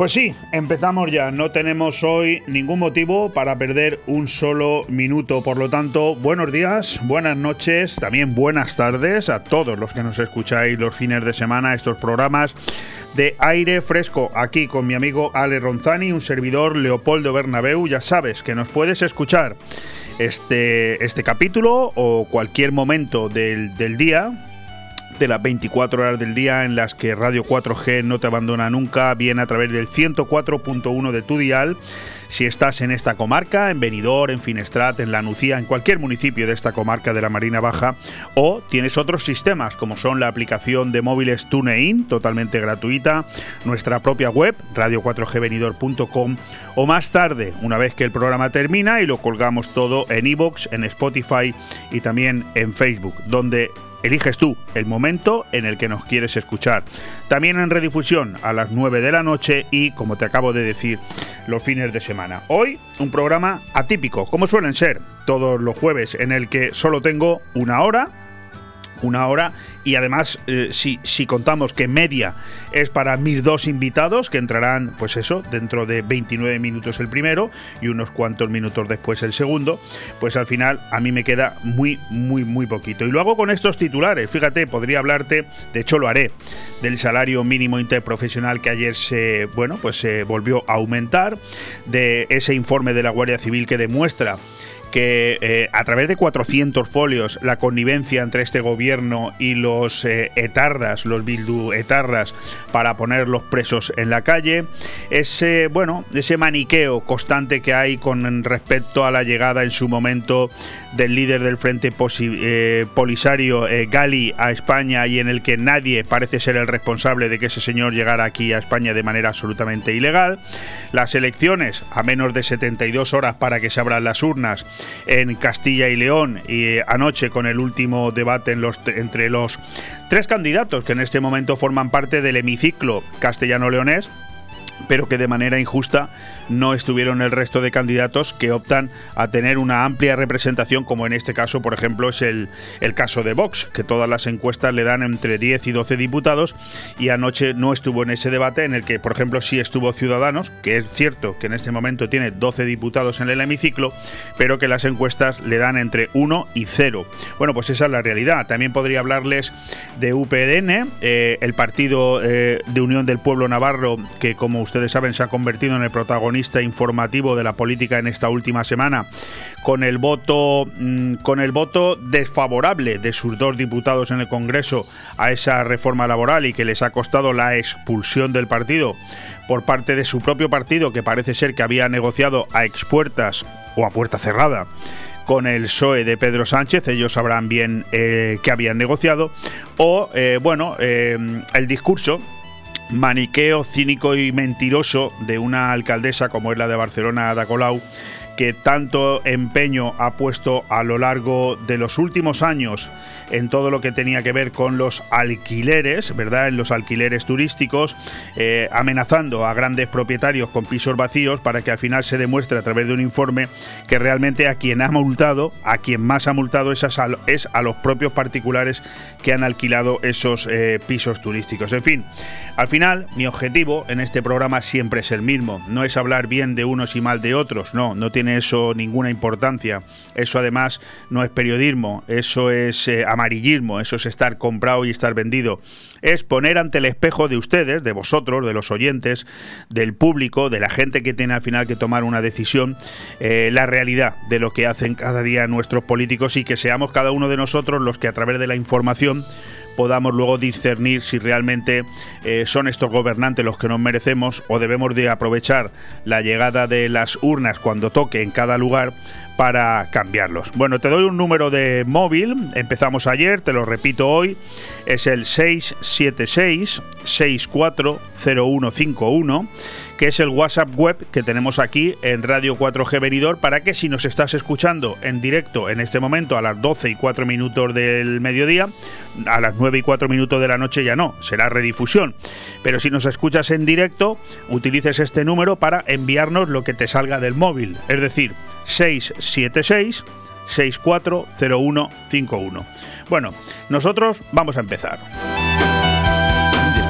Pues sí, empezamos ya. No tenemos hoy ningún motivo para perder un solo minuto. Por lo tanto, buenos días, buenas noches, también buenas tardes a todos los que nos escucháis los fines de semana, estos programas de aire fresco. Aquí con mi amigo Ale Ronzani, un servidor Leopoldo Bernabeu. Ya sabes que nos puedes escuchar este, este capítulo o cualquier momento del, del día de las 24 horas del día en las que Radio 4G no te abandona nunca, viene a través del 104.1 de tu dial. Si estás en esta comarca, en Benidorm, en Finestrat, en La Nucía, en cualquier municipio de esta comarca de la Marina Baja, o tienes otros sistemas como son la aplicación de móviles TuneIn, totalmente gratuita, nuestra propia web, radio4gvenidor.com, o más tarde, una vez que el programa termina y lo colgamos todo en iBox, en Spotify y también en Facebook, donde Eliges tú el momento en el que nos quieres escuchar. También en redifusión a las 9 de la noche y, como te acabo de decir, los fines de semana. Hoy un programa atípico, como suelen ser todos los jueves, en el que solo tengo una hora una hora. Y además eh, si, si, contamos que media es para mis dos invitados que entrarán pues eso dentro de 29 minutos el primero y unos cuantos minutos después el segundo pues al final a mí me queda muy muy muy poquito. Y lo hago con estos titulares fíjate podría hablarte de hecho lo haré del salario mínimo interprofesional que ayer se bueno pues se volvió a aumentar de ese informe de la Guardia Civil que demuestra que eh, a través de 400 folios la connivencia entre este gobierno y los eh, etarras, los bildu etarras, para poner los presos en la calle, ese, bueno, ese maniqueo constante que hay con respecto a la llegada en su momento del líder del Frente eh, Polisario, Gali, a España y en el que nadie parece ser el responsable de que ese señor llegara aquí a España de manera absolutamente ilegal, las elecciones a menos de 72 horas para que se abran las urnas, en Castilla y León y eh, anoche con el último debate en los, entre los tres candidatos que en este momento forman parte del hemiciclo castellano-leonés pero que de manera injusta no estuvieron el resto de candidatos que optan a tener una amplia representación, como en este caso, por ejemplo, es el, el caso de Vox, que todas las encuestas le dan entre 10 y 12 diputados, y anoche no estuvo en ese debate en el que, por ejemplo, sí estuvo Ciudadanos, que es cierto que en este momento tiene 12 diputados en el hemiciclo, pero que las encuestas le dan entre 1 y 0. Bueno, pues esa es la realidad. También podría hablarles de UPDN, eh, el partido eh, de Unión del Pueblo Navarro, que como ustedes saben, se ha convertido en el protagonista informativo de la política en esta última semana, con el voto, mm, con el voto desfavorable de sus dos diputados en el Congreso a esa reforma laboral y que les ha costado la expulsión del partido. Por parte de su propio partido, que parece ser que había negociado a expuertas o a puerta cerrada con el PSOE de Pedro Sánchez, ellos sabrán bien eh, que habían negociado, o eh, bueno, eh, el discurso maniqueo cínico y mentiroso de una alcaldesa como es la de Barcelona, Ada Colau, que tanto empeño ha puesto a lo largo de los últimos años en todo lo que tenía que ver con los alquileres, ¿verdad? En los alquileres turísticos, eh, amenazando a grandes propietarios con pisos vacíos para que al final se demuestre a través de un informe que realmente a quien ha multado, a quien más ha multado es a, es a los propios particulares que han alquilado esos eh, pisos turísticos. En fin, al final mi objetivo en este programa siempre es el mismo, no es hablar bien de unos y mal de otros, no, no tiene eso ninguna importancia. Eso además no es periodismo, eso es eh, amarillismo, eso es estar comprado y estar vendido. Es poner ante el espejo de ustedes, de vosotros, de los oyentes, del público, de la gente que tiene al final que tomar una decisión, eh, la realidad de lo que hacen cada día nuestros políticos y que seamos cada uno de nosotros los que a través de la información podamos luego discernir si realmente eh, son estos gobernantes los que nos merecemos o debemos de aprovechar la llegada de las urnas cuando toque en cada lugar para cambiarlos. Bueno, te doy un número de móvil, empezamos ayer, te lo repito hoy, es el 676 640151 que es el WhatsApp web que tenemos aquí en Radio 4G Venidor, para que si nos estás escuchando en directo en este momento a las 12 y 4 minutos del mediodía, a las 9 y 4 minutos de la noche ya no, será redifusión. Pero si nos escuchas en directo, utilices este número para enviarnos lo que te salga del móvil, es decir, 676 640151. Bueno, nosotros vamos a empezar.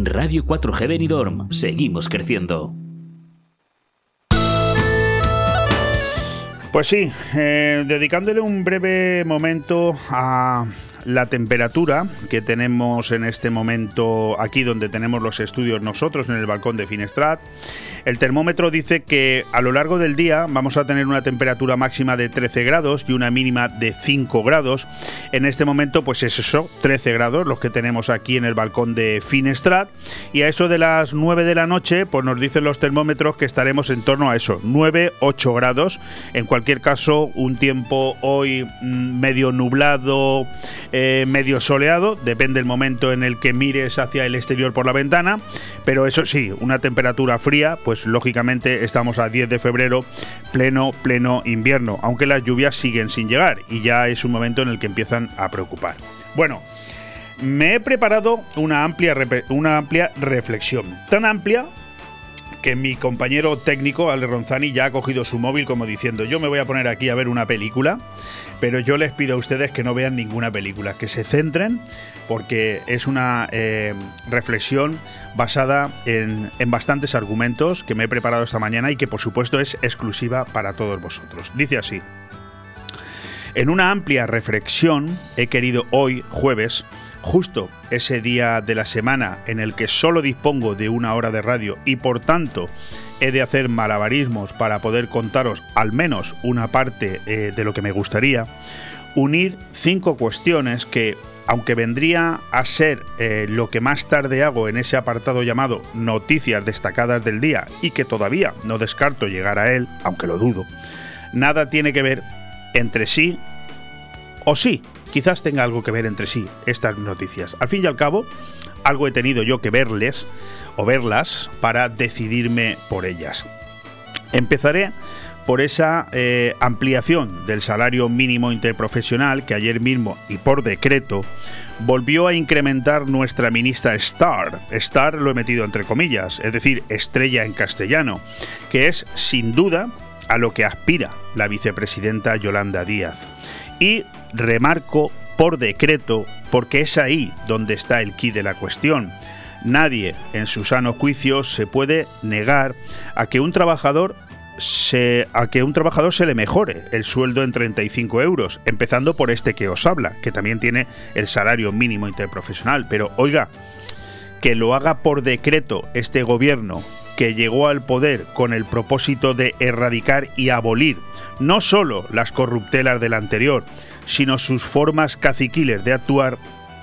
Radio 4G Benidorm. Seguimos creciendo. Pues sí, eh, dedicándole un breve momento a la temperatura que tenemos en este momento aquí donde tenemos los estudios nosotros en el balcón de Finestrat. El termómetro dice que a lo largo del día vamos a tener una temperatura máxima de 13 grados y una mínima de 5 grados. En este momento pues es eso, 13 grados los que tenemos aquí en el balcón de Finestrat y a eso de las 9 de la noche pues nos dicen los termómetros que estaremos en torno a eso, 9, 8 grados. En cualquier caso, un tiempo hoy mm, medio nublado, eh, medio soleado, depende del momento en el que mires hacia el exterior por la ventana, pero eso sí, una temperatura fría, pues lógicamente estamos a 10 de febrero, pleno, pleno invierno, aunque las lluvias siguen sin llegar y ya es un momento en el que empiezan a preocupar. Bueno, me he preparado una amplia, una amplia reflexión, tan amplia que mi compañero técnico, Ale Ronzani, ya ha cogido su móvil como diciendo, yo me voy a poner aquí a ver una película pero yo les pido a ustedes que no vean ninguna película, que se centren porque es una eh, reflexión basada en, en, bastantes argumentos que me he preparado esta mañana y que por supuesto es exclusiva para todos vosotros. Dice así, en una amplia reflexión he querido hoy, jueves, justo ese día de la semana en el que solo dispongo de una hora de radio y por tanto he de hacer malabarismos para poder contaros al menos una parte eh, de lo que me gustaría, unir cinco cuestiones que, aunque vendría a ser eh, lo que más tarde hago en ese apartado llamado Noticias destacadas del día y que todavía no descarto llegar a él, aunque lo dudo, nada tiene que ver entre sí o sí, quizás tenga algo que ver entre sí estas noticias. Al fin y al cabo, algo he tenido yo que verles o verlas para decidirme por ellas. Empezaré por esa eh, ampliación del salario mínimo interprofesional que ayer mismo y por decreto volvió a incrementar nuestra ministra Star. Star lo he metido entre comillas, es decir, estrella en castellano, que es sin duda a lo que aspira la vicepresidenta Yolanda Díaz. Y remarco por decreto porque es ahí donde está el quid de la cuestión Nadie en su sano juicio se puede negar a que un trabajador se, a que un trabajador se le mejore el sueldo en 35 euros, empezando por este que os habla, que también tiene el salario mínimo interprofesional. Pero oiga, que lo haga por decreto este gobierno que llegó al poder con el propósito de erradicar y abolir no solo las corruptelas del anterior, sino sus formas caciquiles de actuar,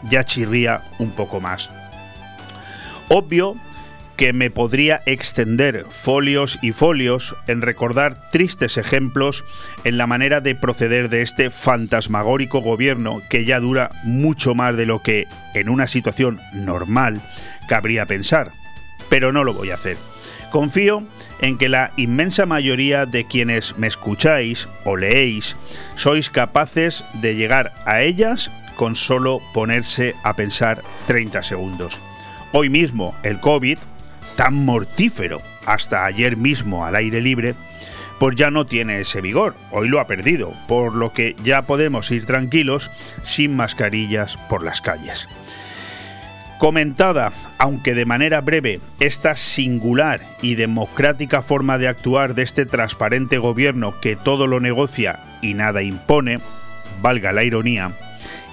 ya chirría un poco más. Obvio que me podría extender folios y folios en recordar tristes ejemplos en la manera de proceder de este fantasmagórico gobierno que ya dura mucho más de lo que en una situación normal cabría pensar. Pero no lo voy a hacer. Confío en que la inmensa mayoría de quienes me escucháis o leéis sois capaces de llegar a ellas con solo ponerse a pensar 30 segundos. Hoy mismo el COVID, tan mortífero hasta ayer mismo al aire libre, pues ya no tiene ese vigor, hoy lo ha perdido, por lo que ya podemos ir tranquilos sin mascarillas por las calles. Comentada, aunque de manera breve, esta singular y democrática forma de actuar de este transparente gobierno que todo lo negocia y nada impone, valga la ironía,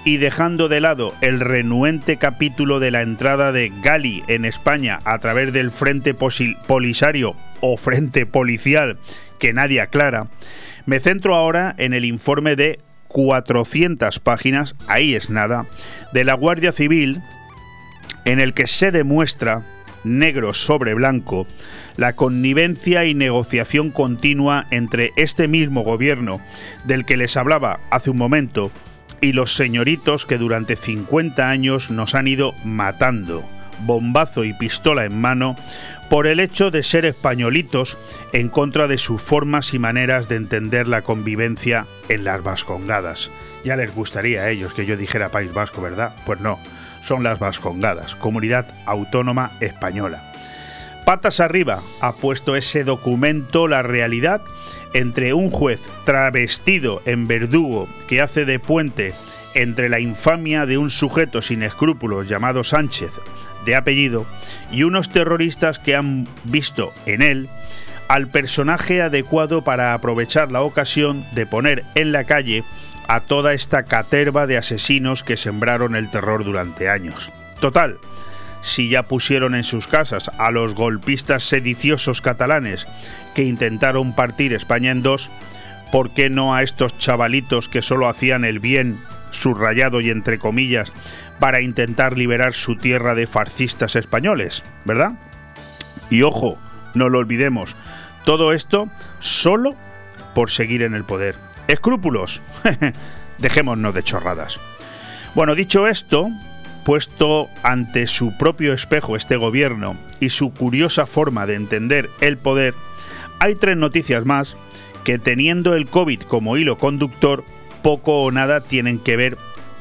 y dejando de lado el renuente capítulo de la entrada de Gali en España a través del Frente Polisario o Frente Policial que nadie aclara, me centro ahora en el informe de 400 páginas, ahí es nada, de la Guardia Civil, en el que se demuestra, negro sobre blanco, la connivencia y negociación continua entre este mismo gobierno del que les hablaba hace un momento, y los señoritos que durante 50 años nos han ido matando, bombazo y pistola en mano por el hecho de ser españolitos en contra de sus formas y maneras de entender la convivencia en las vascongadas. Ya les gustaría a ellos que yo dijera País Vasco, ¿verdad? Pues no, son las vascongadas, comunidad autónoma española. Patas arriba ha puesto ese documento la realidad entre un juez travestido en verdugo que hace de puente entre la infamia de un sujeto sin escrúpulos llamado Sánchez, de apellido, y unos terroristas que han visto en él al personaje adecuado para aprovechar la ocasión de poner en la calle a toda esta caterva de asesinos que sembraron el terror durante años. Total, si ya pusieron en sus casas a los golpistas sediciosos catalanes que intentaron partir España en dos, ¿por qué no a estos chavalitos que solo hacían el bien, subrayado y entre comillas, para intentar liberar su tierra de fascistas españoles, ¿verdad? Y ojo, no lo olvidemos, todo esto solo por seguir en el poder. ¿Escrúpulos? Dejémonos de chorradas. Bueno, dicho esto, puesto ante su propio espejo este gobierno y su curiosa forma de entender el poder, hay tres noticias más que teniendo el COVID como hilo conductor, poco o nada tienen que ver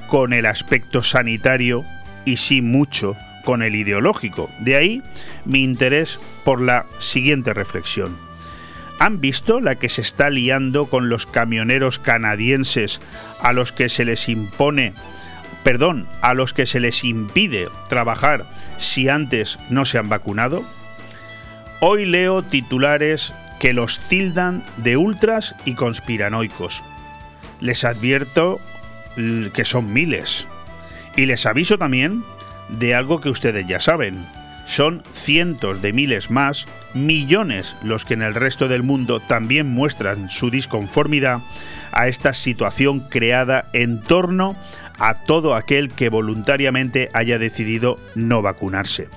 con el aspecto sanitario y sí mucho con el ideológico. De ahí mi interés por la siguiente reflexión. ¿Han visto la que se está liando con los camioneros canadienses a los que se les impone, perdón, a los que se les impide trabajar si antes no se han vacunado? Hoy leo titulares que los tildan de ultras y conspiranoicos. Les advierto que son miles. Y les aviso también de algo que ustedes ya saben. Son cientos de miles más, millones los que en el resto del mundo también muestran su disconformidad a esta situación creada en torno a todo aquel que voluntariamente haya decidido no vacunarse.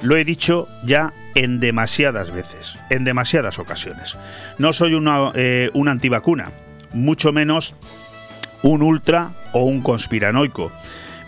Lo he dicho ya en demasiadas veces, en demasiadas ocasiones. No soy una, eh, una antivacuna, mucho menos un ultra o un conspiranoico.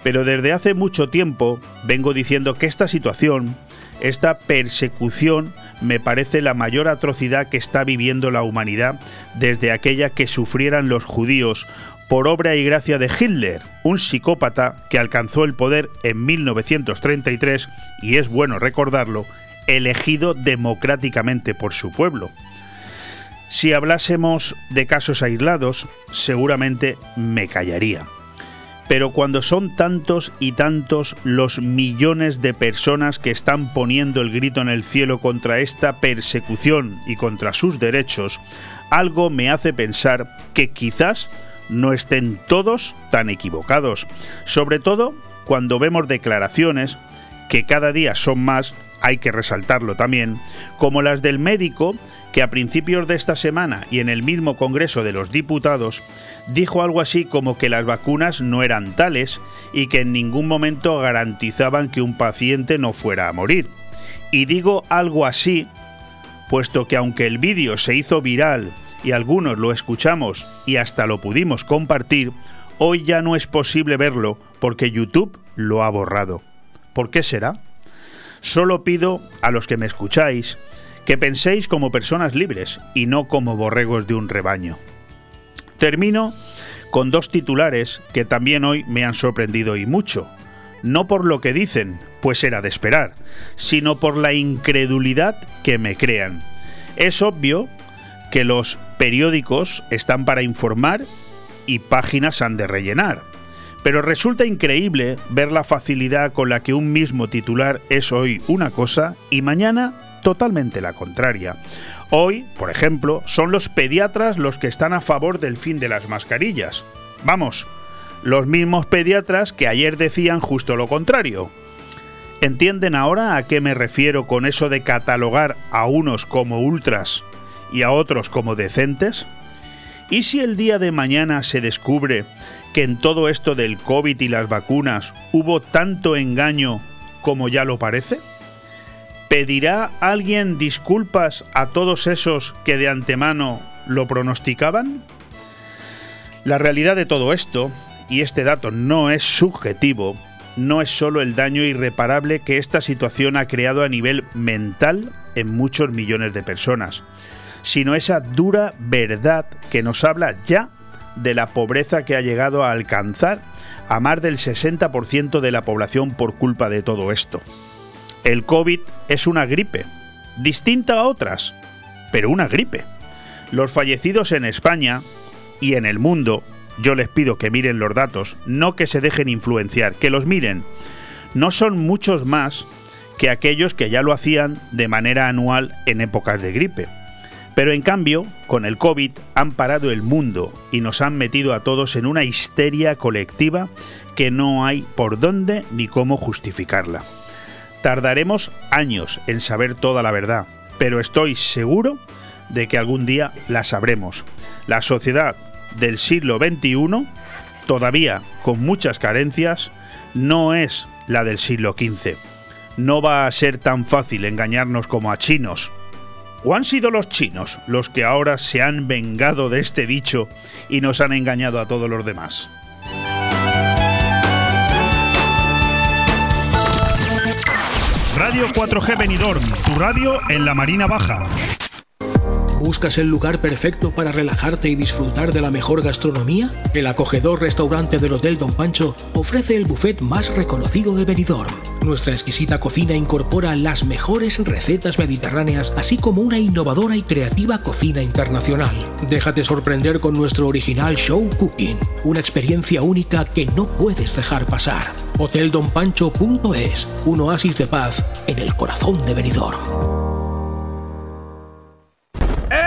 Pero desde hace mucho tiempo vengo diciendo que esta situación, esta persecución, me parece la mayor atrocidad que está viviendo la humanidad desde aquella que sufrieran los judíos por obra y gracia de Hitler, un psicópata que alcanzó el poder en 1933 y es bueno recordarlo, elegido democráticamente por su pueblo. Si hablásemos de casos aislados, seguramente me callaría. Pero cuando son tantos y tantos los millones de personas que están poniendo el grito en el cielo contra esta persecución y contra sus derechos, algo me hace pensar que quizás no estén todos tan equivocados, sobre todo cuando vemos declaraciones que cada día son más, hay que resaltarlo también, como las del médico que a principios de esta semana y en el mismo Congreso de los Diputados dijo algo así como que las vacunas no eran tales y que en ningún momento garantizaban que un paciente no fuera a morir. Y digo algo así, puesto que aunque el vídeo se hizo viral y algunos lo escuchamos y hasta lo pudimos compartir, hoy ya no es posible verlo porque YouTube lo ha borrado. ¿Por qué será? Solo pido a los que me escucháis que penséis como personas libres y no como borregos de un rebaño. Termino con dos titulares que también hoy me han sorprendido y mucho. No por lo que dicen, pues era de esperar, sino por la incredulidad que me crean. Es obvio que los periódicos están para informar y páginas han de rellenar. Pero resulta increíble ver la facilidad con la que un mismo titular es hoy una cosa y mañana totalmente la contraria. Hoy, por ejemplo, son los pediatras los que están a favor del fin de las mascarillas. Vamos, los mismos pediatras que ayer decían justo lo contrario. ¿Entienden ahora a qué me refiero con eso de catalogar a unos como ultras y a otros como decentes? ¿Y si el día de mañana se descubre que en todo esto del COVID y las vacunas hubo tanto engaño como ya lo parece? ¿Pedirá alguien disculpas a todos esos que de antemano lo pronosticaban? La realidad de todo esto, y este dato no es subjetivo, no es solo el daño irreparable que esta situación ha creado a nivel mental en muchos millones de personas, sino esa dura verdad que nos habla ya de la pobreza que ha llegado a alcanzar a más del 60% de la población por culpa de todo esto. El COVID es una gripe, distinta a otras, pero una gripe. Los fallecidos en España y en el mundo, yo les pido que miren los datos, no que se dejen influenciar, que los miren. No son muchos más que aquellos que ya lo hacían de manera anual en épocas de gripe. Pero en cambio, con el COVID han parado el mundo y nos han metido a todos en una histeria colectiva que no hay por dónde ni cómo justificarla. Tardaremos años en saber toda la verdad, pero estoy seguro de que algún día la sabremos. La sociedad del siglo XXI, todavía con muchas carencias, no es la del siglo XV. No va a ser tan fácil engañarnos como a chinos ¿O han sido los chinos los que ahora se han vengado de este dicho y nos han engañado a todos los demás? Radio 4G Benidorm, tu radio en la Marina Baja. ¿Buscas el lugar perfecto para relajarte y disfrutar de la mejor gastronomía? El acogedor restaurante del Hotel Don Pancho ofrece el buffet más reconocido de Benidorm. Nuestra exquisita cocina incorpora las mejores recetas mediterráneas, así como una innovadora y creativa cocina internacional. Déjate sorprender con nuestro original show cooking, una experiencia única que no puedes dejar pasar. HotelDonPancho.es, un oasis de paz en el corazón de Benidorm.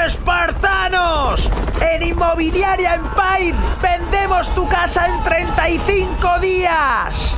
¡Espartanos! En Inmobiliaria Empire vendemos tu casa en 35 días.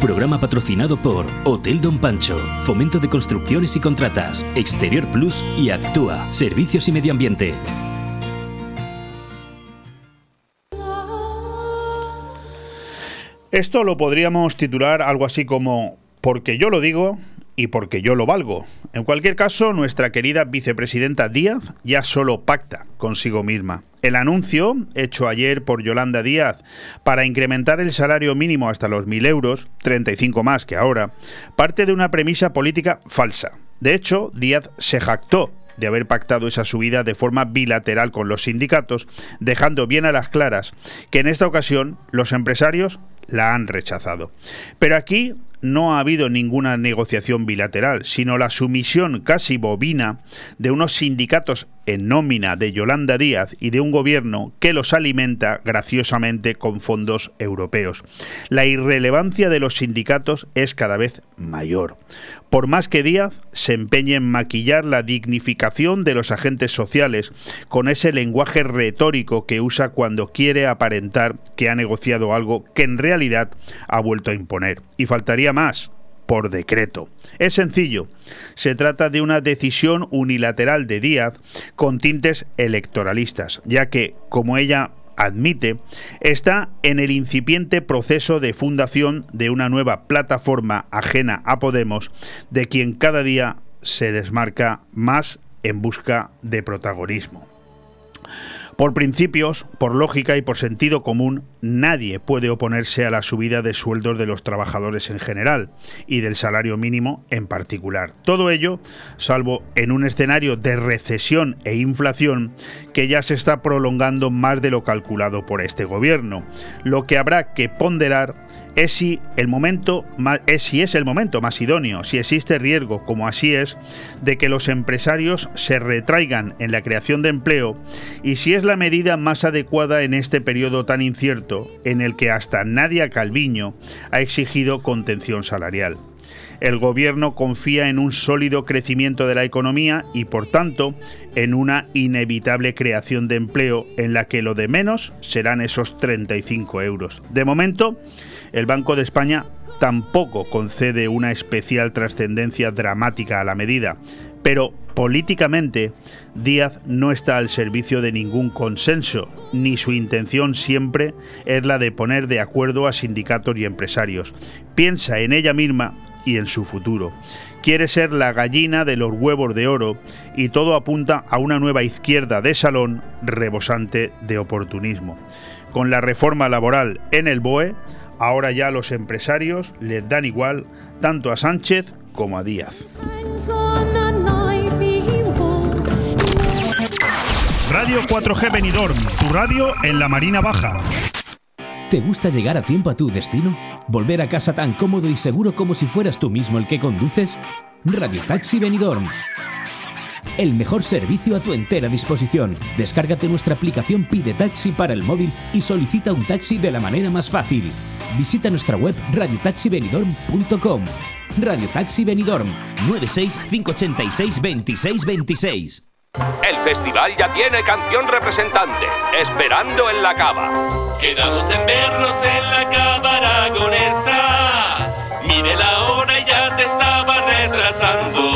Programa patrocinado por Hotel Don Pancho, Fomento de Construcciones y Contratas, Exterior Plus y Actúa, Servicios y Medio Ambiente. Esto lo podríamos titular algo así como Porque yo lo digo y porque yo lo valgo. En cualquier caso, nuestra querida vicepresidenta Díaz ya solo pacta consigo misma. El anuncio, hecho ayer por Yolanda Díaz, para incrementar el salario mínimo hasta los 1.000 euros, 35 más que ahora, parte de una premisa política falsa. De hecho, Díaz se jactó de haber pactado esa subida de forma bilateral con los sindicatos, dejando bien a las claras que en esta ocasión los empresarios la han rechazado. Pero aquí no ha habido ninguna negociación bilateral, sino la sumisión casi bobina de unos sindicatos en nómina de Yolanda Díaz y de un gobierno que los alimenta graciosamente con fondos europeos. La irrelevancia de los sindicatos es cada vez mayor. Por más que Díaz se empeñe en maquillar la dignificación de los agentes sociales con ese lenguaje retórico que usa cuando quiere aparentar que ha negociado algo que en realidad ha vuelto a imponer. Y faltaría más por decreto. Es sencillo, se trata de una decisión unilateral de Díaz con tintes electoralistas, ya que, como ella admite, está en el incipiente proceso de fundación de una nueva plataforma ajena a Podemos, de quien cada día se desmarca más en busca de protagonismo. Por principios, por lógica y por sentido común, nadie puede oponerse a la subida de sueldos de los trabajadores en general y del salario mínimo en particular. Todo ello, salvo en un escenario de recesión e inflación que ya se está prolongando más de lo calculado por este gobierno. Lo que habrá que ponderar es si el momento es si es el momento más idóneo, si existe riesgo, como así es, de que los empresarios se retraigan en la creación de empleo y si es la medida más adecuada en este periodo tan incierto en el que hasta Nadia Calviño ha exigido contención salarial. El gobierno confía en un sólido crecimiento de la economía y, por tanto, en una inevitable creación de empleo en la que lo de menos serán esos 35 euros. De momento, el Banco de España tampoco concede una especial trascendencia dramática a la medida, pero políticamente Díaz no está al servicio de ningún consenso, ni su intención siempre es la de poner de acuerdo a sindicatos y empresarios. Piensa en ella misma y en su futuro. Quiere ser la gallina de los huevos de oro y todo apunta a una nueva izquierda de salón rebosante de oportunismo. Con la reforma laboral en el BOE, Ahora ya los empresarios les dan igual tanto a Sánchez como a Díaz. Radio 4G Benidorm, tu radio en la Marina Baja. ¿Te gusta llegar a tiempo a tu destino? ¿Volver a casa tan cómodo y seguro como si fueras tú mismo el que conduces? Radio Taxi Benidorm el mejor servicio a tu entera disposición. Descárgate nuestra aplicación Pide Taxi para el móvil y solicita un taxi de la manera más fácil. Visita nuestra web radiotaxibenidorm.com. Radio Taxi Benidorm 96 586 2626. El festival ya tiene canción representante, Esperando en la Cava. Quedamos en vernos en la Cava aragonesa. Mire la hora y ya te estaba retrasando.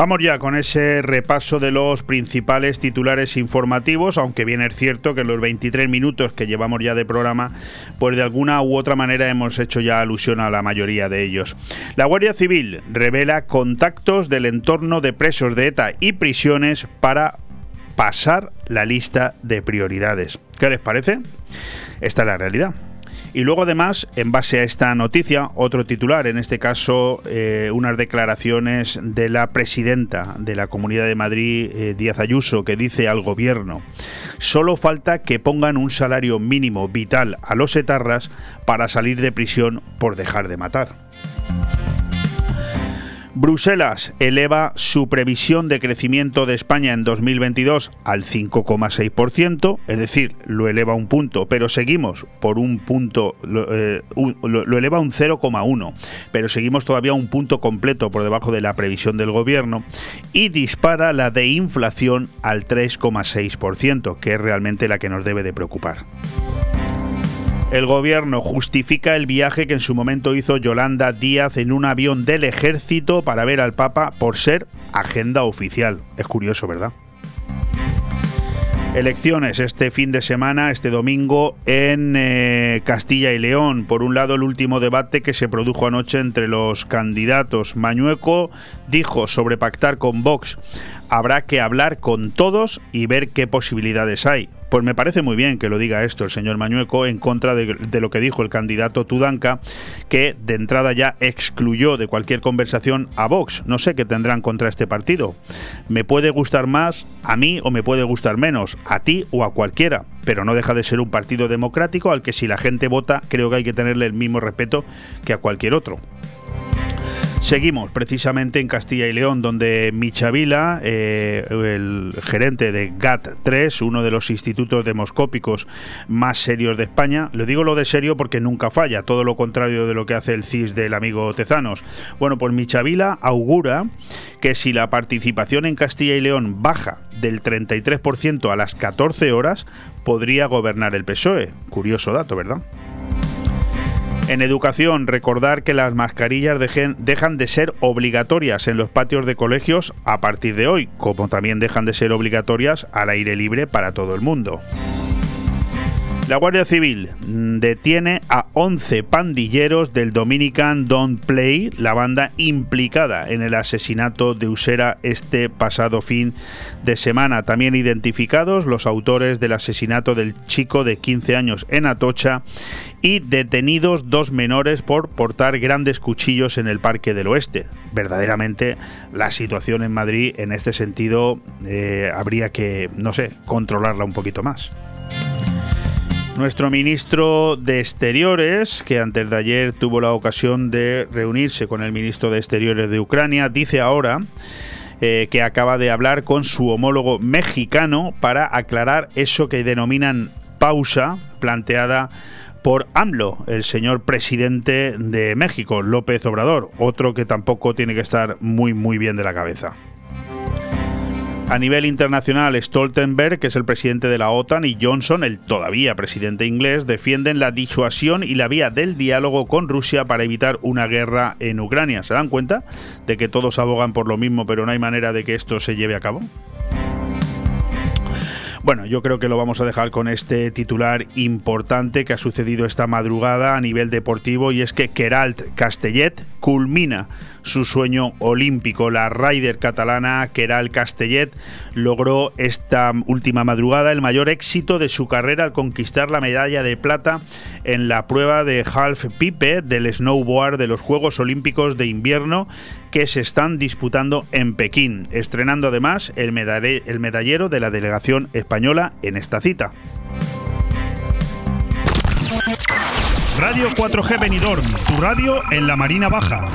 Vamos ya con ese repaso de los principales titulares informativos, aunque bien es cierto que en los 23 minutos que llevamos ya de programa, pues de alguna u otra manera hemos hecho ya alusión a la mayoría de ellos. La Guardia Civil revela contactos del entorno de presos de ETA y prisiones para pasar la lista de prioridades. ¿Qué les parece? Esta es la realidad. Y luego además, en base a esta noticia, otro titular, en este caso eh, unas declaraciones de la presidenta de la Comunidad de Madrid, eh, Díaz Ayuso, que dice al gobierno, solo falta que pongan un salario mínimo vital a los etarras para salir de prisión por dejar de matar. Bruselas eleva su previsión de crecimiento de España en 2022 al 5,6%, es decir, lo eleva un punto, pero seguimos por un punto, lo, eh, eleva un 0,1, pero seguimos todavía un punto completo por debajo de la previsión del gobierno y dispara la de inflación al 3,6%, que es realmente la que nos debe de preocupar. El gobierno justifica el viaje que en su momento hizo Yolanda Díaz en un avión del ejército para ver al Papa por ser agenda oficial. Es curioso, ¿verdad? Elecciones este fin de semana, este domingo, en eh, Castilla y León. Por un lado, el último debate que se produjo anoche entre los candidatos. Mañueco dijo sobre pactar con Vox, habrá que hablar con todos y ver qué posibilidades hay. Pues me parece muy bien que lo diga esto el señor Mañueco en contra de, lo que dijo el candidato Tudanca, que de entrada ya excluyó de cualquier conversación a Vox. No sé qué tendrán contra este partido. Me puede gustar más a mí o me puede gustar menos, a ti o a cualquiera, pero no deja de ser un partido democrático al que si la gente vota creo que hay que tenerle el mismo respeto que a cualquier otro. Seguimos precisamente en Castilla y León, donde Michavila, eh, el gerente de GAT3, uno de los institutos demoscópicos más serios de España, lo digo lo de serio porque nunca falla, todo lo contrario de lo que hace el CIS del amigo Tezanos. Bueno, pues Michavila augura que si la participación en Castilla y León baja del 33% a las 14 horas, podría gobernar el PSOE. Curioso dato, ¿verdad? En educación, recordar que las mascarillas dejan de ser obligatorias en los patios de colegios a partir de hoy, como también dejan de ser obligatorias al aire libre para todo el mundo. La Guardia Civil mm, detiene a 11 pandilleros del Dominican Don't Play, la banda implicada en el asesinato de Usera este pasado fin de semana. También identificados los autores del asesinato del chico de 15 años en Atocha y detenidos dos menores por portar grandes cuchillos en el Parque del Oeste. Verdaderamente la situación en Madrid en este sentido eh, habría que, no sé, controlarla un poquito más. Nuestro ministro de Exteriores, que antes de ayer tuvo la ocasión de reunirse con el ministro de Exteriores de Ucrania, dice ahora eh, que acaba de hablar con su homólogo mexicano para aclarar eso que denominan pausa planteada por AMLO, el señor presidente de México, López Obrador, otro que tampoco tiene que estar muy muy bien de la cabeza. A nivel internacional, Stoltenberg, que es el presidente de la OTAN, y Johnson, el todavía presidente inglés, defienden la disuasión y la vía del diálogo con Rusia para evitar una guerra en Ucrania. ¿Se dan cuenta de que todos abogan por lo mismo, pero no hay manera de que esto se lleve a cabo? Bueno, yo creo que lo vamos a dejar con este titular importante que ha sucedido esta madrugada a nivel deportivo y es que Keralt Castellet culmina su sueño olímpico. La rider catalana Keral Castellet logró esta última madrugada el mayor éxito de su carrera al conquistar la medalla de plata en la prueba de half pipe del snowboard de los Juegos Olímpicos de Invierno que se están disputando en Pekín, estrenando además el, el medallero de la delegación española en esta cita. Radio 4G Benidorm, tu radio en la Marina Baja.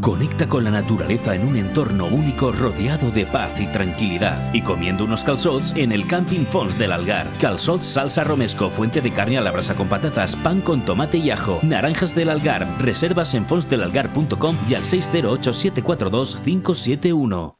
Conecta con la naturaleza en un entorno único rodeado de paz y tranquilidad y comiendo unos calzots en el Camping Fons del Algar. Calzots salsa romesco, fuente de carne a la brasa con patatas, pan con tomate y ajo, naranjas del Algar. Reservas en fonsdelalgar.com y al 608 742 571.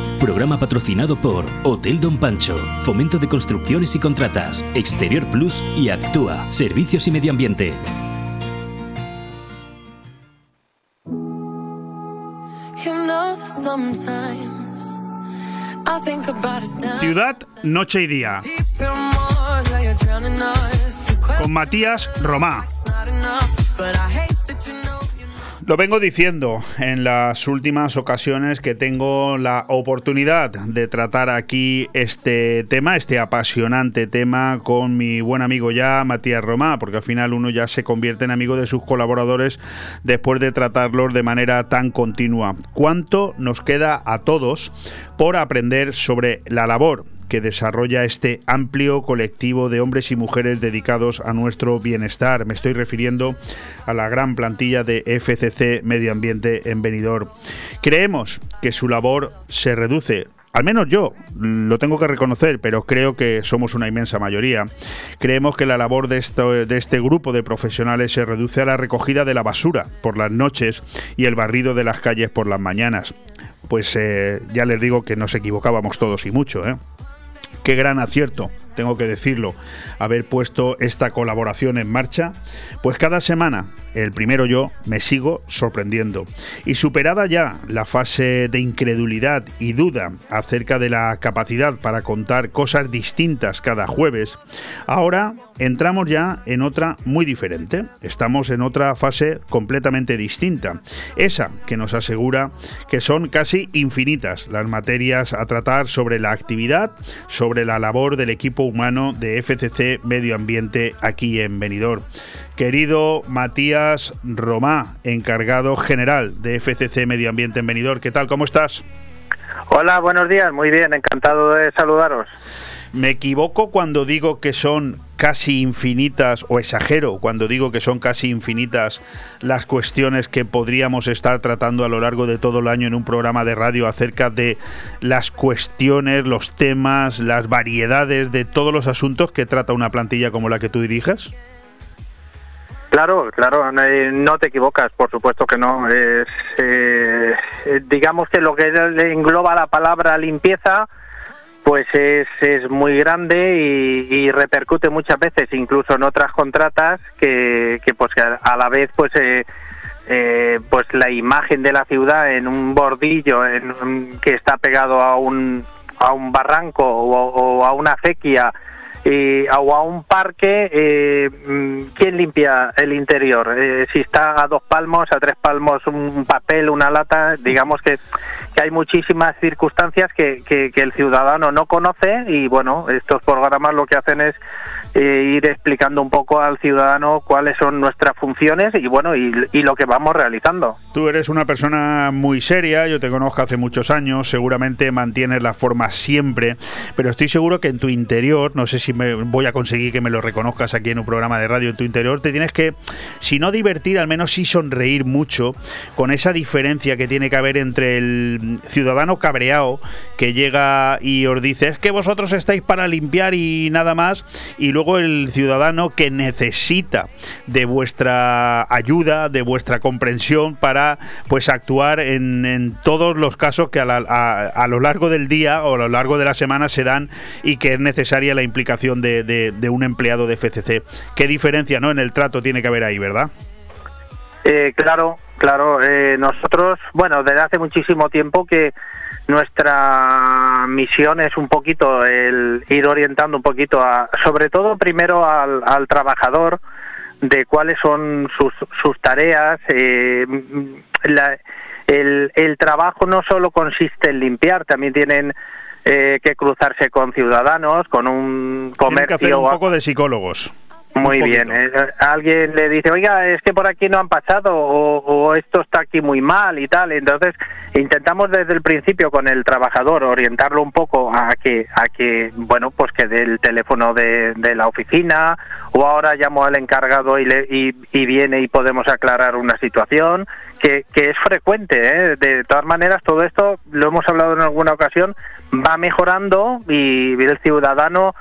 Programa patrocinado por Hotel Don Pancho, Fomento de Construcciones y Contratas, Exterior Plus y Actúa, Servicios y Medio Ambiente. Ciudad, noche y día. Con Matías Romá. Lo vengo diciendo en las últimas ocasiones que tengo la oportunidad de tratar aquí este tema, este apasionante tema con mi buen amigo ya, Matías Romá, porque al final uno ya se convierte en amigo de sus colaboradores después de tratarlos de manera tan continua. ¿Cuánto nos queda a todos por aprender sobre la labor que desarrolla este amplio colectivo de hombres y mujeres dedicados a nuestro bienestar. Me estoy refiriendo a la gran plantilla de FCC Medio Ambiente en Benidorm. Creemos que su labor se reduce al menos yo, lo tengo que reconocer, pero creo que somos una inmensa mayoría. Creemos que la labor de, este grupo de profesionales se reduce a la recogida de la basura por las noches y el barrido de las calles por las mañanas. Pues eh, ya les digo que nos equivocábamos todos y mucho. ¿eh? Qué gran acierto tengo que decirlo, haber puesto esta colaboración en marcha, pues cada semana el primero yo, me sigo sorprendiendo. Y superada ya la fase de incredulidad y duda acerca de la capacidad para contar cosas distintas cada jueves, ahora entramos ya en otra muy diferente. Estamos en otra fase completamente distinta. Esa que nos asegura que son casi infinitas las materias a tratar sobre la actividad, sobre la labor del equipo humano de FCC Medio Ambiente aquí en Benidorm. Querido Matías Romá, encargado general de FCC Medio Ambiente en Benidorm, ¿qué tal? ¿Cómo estás? Hola, buenos días, muy bien, encantado de saludaros. ¿Me equivoco cuando digo que son casi infinitas, o exagero cuando digo que son casi infinitas las cuestiones que podríamos estar tratando a lo largo de todo el año en un programa de radio acerca de las cuestiones, los temas, las variedades de todos los asuntos que trata una plantilla como la que tú diriges? Claro, claro, no te equivocas, por supuesto que no. Es, eh, digamos que lo que engloba la palabra limpieza, pues es, es muy grande y, repercute muchas veces, incluso en otras contratas, que, que pues a, la vez pues eh, eh, pues la imagen de la ciudad en un bordillo en, que está pegado a un a un barranco o a una acequia y, o a un parque, eh, mm, ¿quién limpia el interior? Eh, si está a dos palmos, a tres palmos, un papel, una lata, digamos que, que hay muchísimas circunstancias que, que, el ciudadano no conoce y bueno, estos programas lo que hacen es eh, ir explicando un poco al ciudadano cuáles son nuestras funciones y bueno, y, y lo que vamos realizando. Tú eres una persona muy seria, yo te conozco hace muchos años, seguramente mantienes la forma siempre, pero estoy seguro que en tu interior, no sé si me voy a conseguir que me lo reconozcas aquí en un programa de radio en tu interior, te tienes que, si no divertir, al menos sí sonreír mucho con esa diferencia que tiene que haber entre el ciudadano cabreado que llega y os dice es que vosotros estáis para limpiar y nada más, y luego el ciudadano que necesita de vuestra ayuda, de vuestra comprensión para pues actuar en, todos los casos que a, a lo largo del día o a lo largo de la semana se dan y que es necesaria la implicación de, un empleado de FCC. ¿Qué diferencia no en el trato tiene que haber ahí, verdad? Eh, claro, claro. Eh, nosotros, bueno, desde hace muchísimo tiempo que nuestra misión es un poquito el ir orientando un poquito a, sobre todo primero al, trabajador de cuáles son sus, sus tareas. Eh, el, el trabajo no solo consiste en limpiar, también tienen eh, que cruzarse con ciudadanos, con un comercio. que hacer un poco de psicólogos. Muy bien. Eh, alguien le dice, oiga, es que por aquí no han pasado o, esto está aquí muy mal y tal. Entonces intentamos desde el principio con el trabajador orientarlo un poco a que, a que bueno, pues que dé el teléfono de, la oficina o ahora llamo al encargado y, le, y, viene y podemos aclarar una situación que, que es frecuente. ¿eh? De todas maneras, todo esto lo hemos hablado en alguna ocasión va mejorando y el ciudadano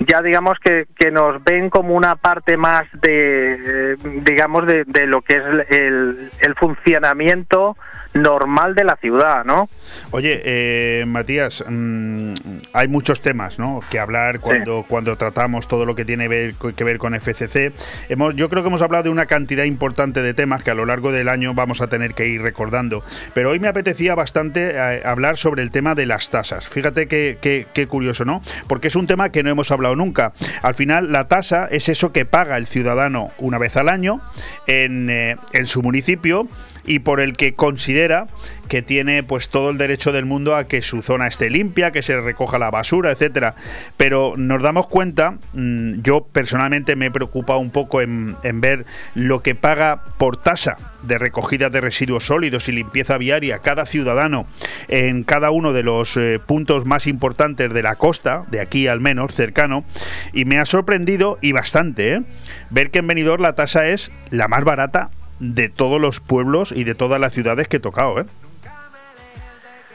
ya digamos que, que nos ven como una parte más de, eh, digamos, de, de lo que es el, el funcionamiento normal de la ciudad, ¿no? Oye, eh, Matías, mm, hay muchos temas, ¿no? Que hablar cuando cuando tratamos todo lo que tiene que ver con FCC. Hemos, yo creo que hemos hablado de una cantidad importante de temas que a lo largo del año vamos a tener que ir recordando. Pero hoy me apetecía bastante eh, hablar sobre el tema de las tasas. Fíjate qué, qué, curioso, ¿no? Porque es un tema que no hemos hablado nunca. Al final, la tasa es eso que paga el ciudadano una vez al año en, eh, en su municipio y por el que considera que tiene pues todo el derecho del mundo a que su zona esté limpia, que se recoja la basura, etcétera. Pero nos damos cuenta, mm, yo personalmente me he preocupado un poco en, ver lo que paga por tasa de recogida de residuos sólidos y limpieza viaria cada ciudadano en cada uno de los eh, puntos más importantes de la costa, de aquí al menos, cercano, y me ha sorprendido y bastante, ¿eh? ver que en Benidorm la tasa es la más barata de todos los pueblos y de todas las ciudades que he tocado, ¿eh?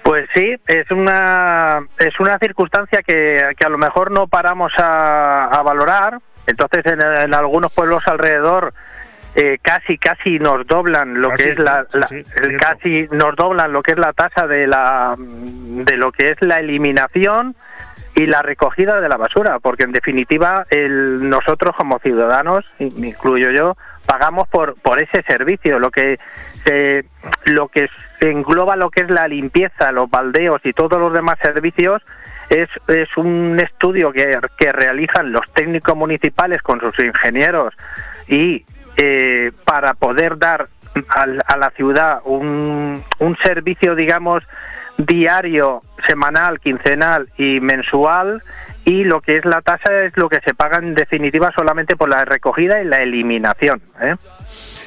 Pues sí, es una, es una circunstancia que, a lo mejor no paramos a, valorar. Entonces, en, algunos pueblos alrededor eh, casi casi nos doblan lo que es la, casi nos doblan lo que es la tasa de la de lo que es la eliminación y la recogida de la basura, porque en definitiva el, nosotros como ciudadanos, incluyo yo, pagamos por por ese servicio, lo que lo que engloba lo que es la limpieza, los baldeos y todos los demás servicios es, es un estudio que, que realizan los técnicos municipales con sus ingenieros y eh, para poder dar a la ciudad un, un servicio, digamos, diario, semanal, quincenal y mensual y lo que es la tasa es lo que se paga en definitiva solamente por la recogida y la eliminación. ¿eh?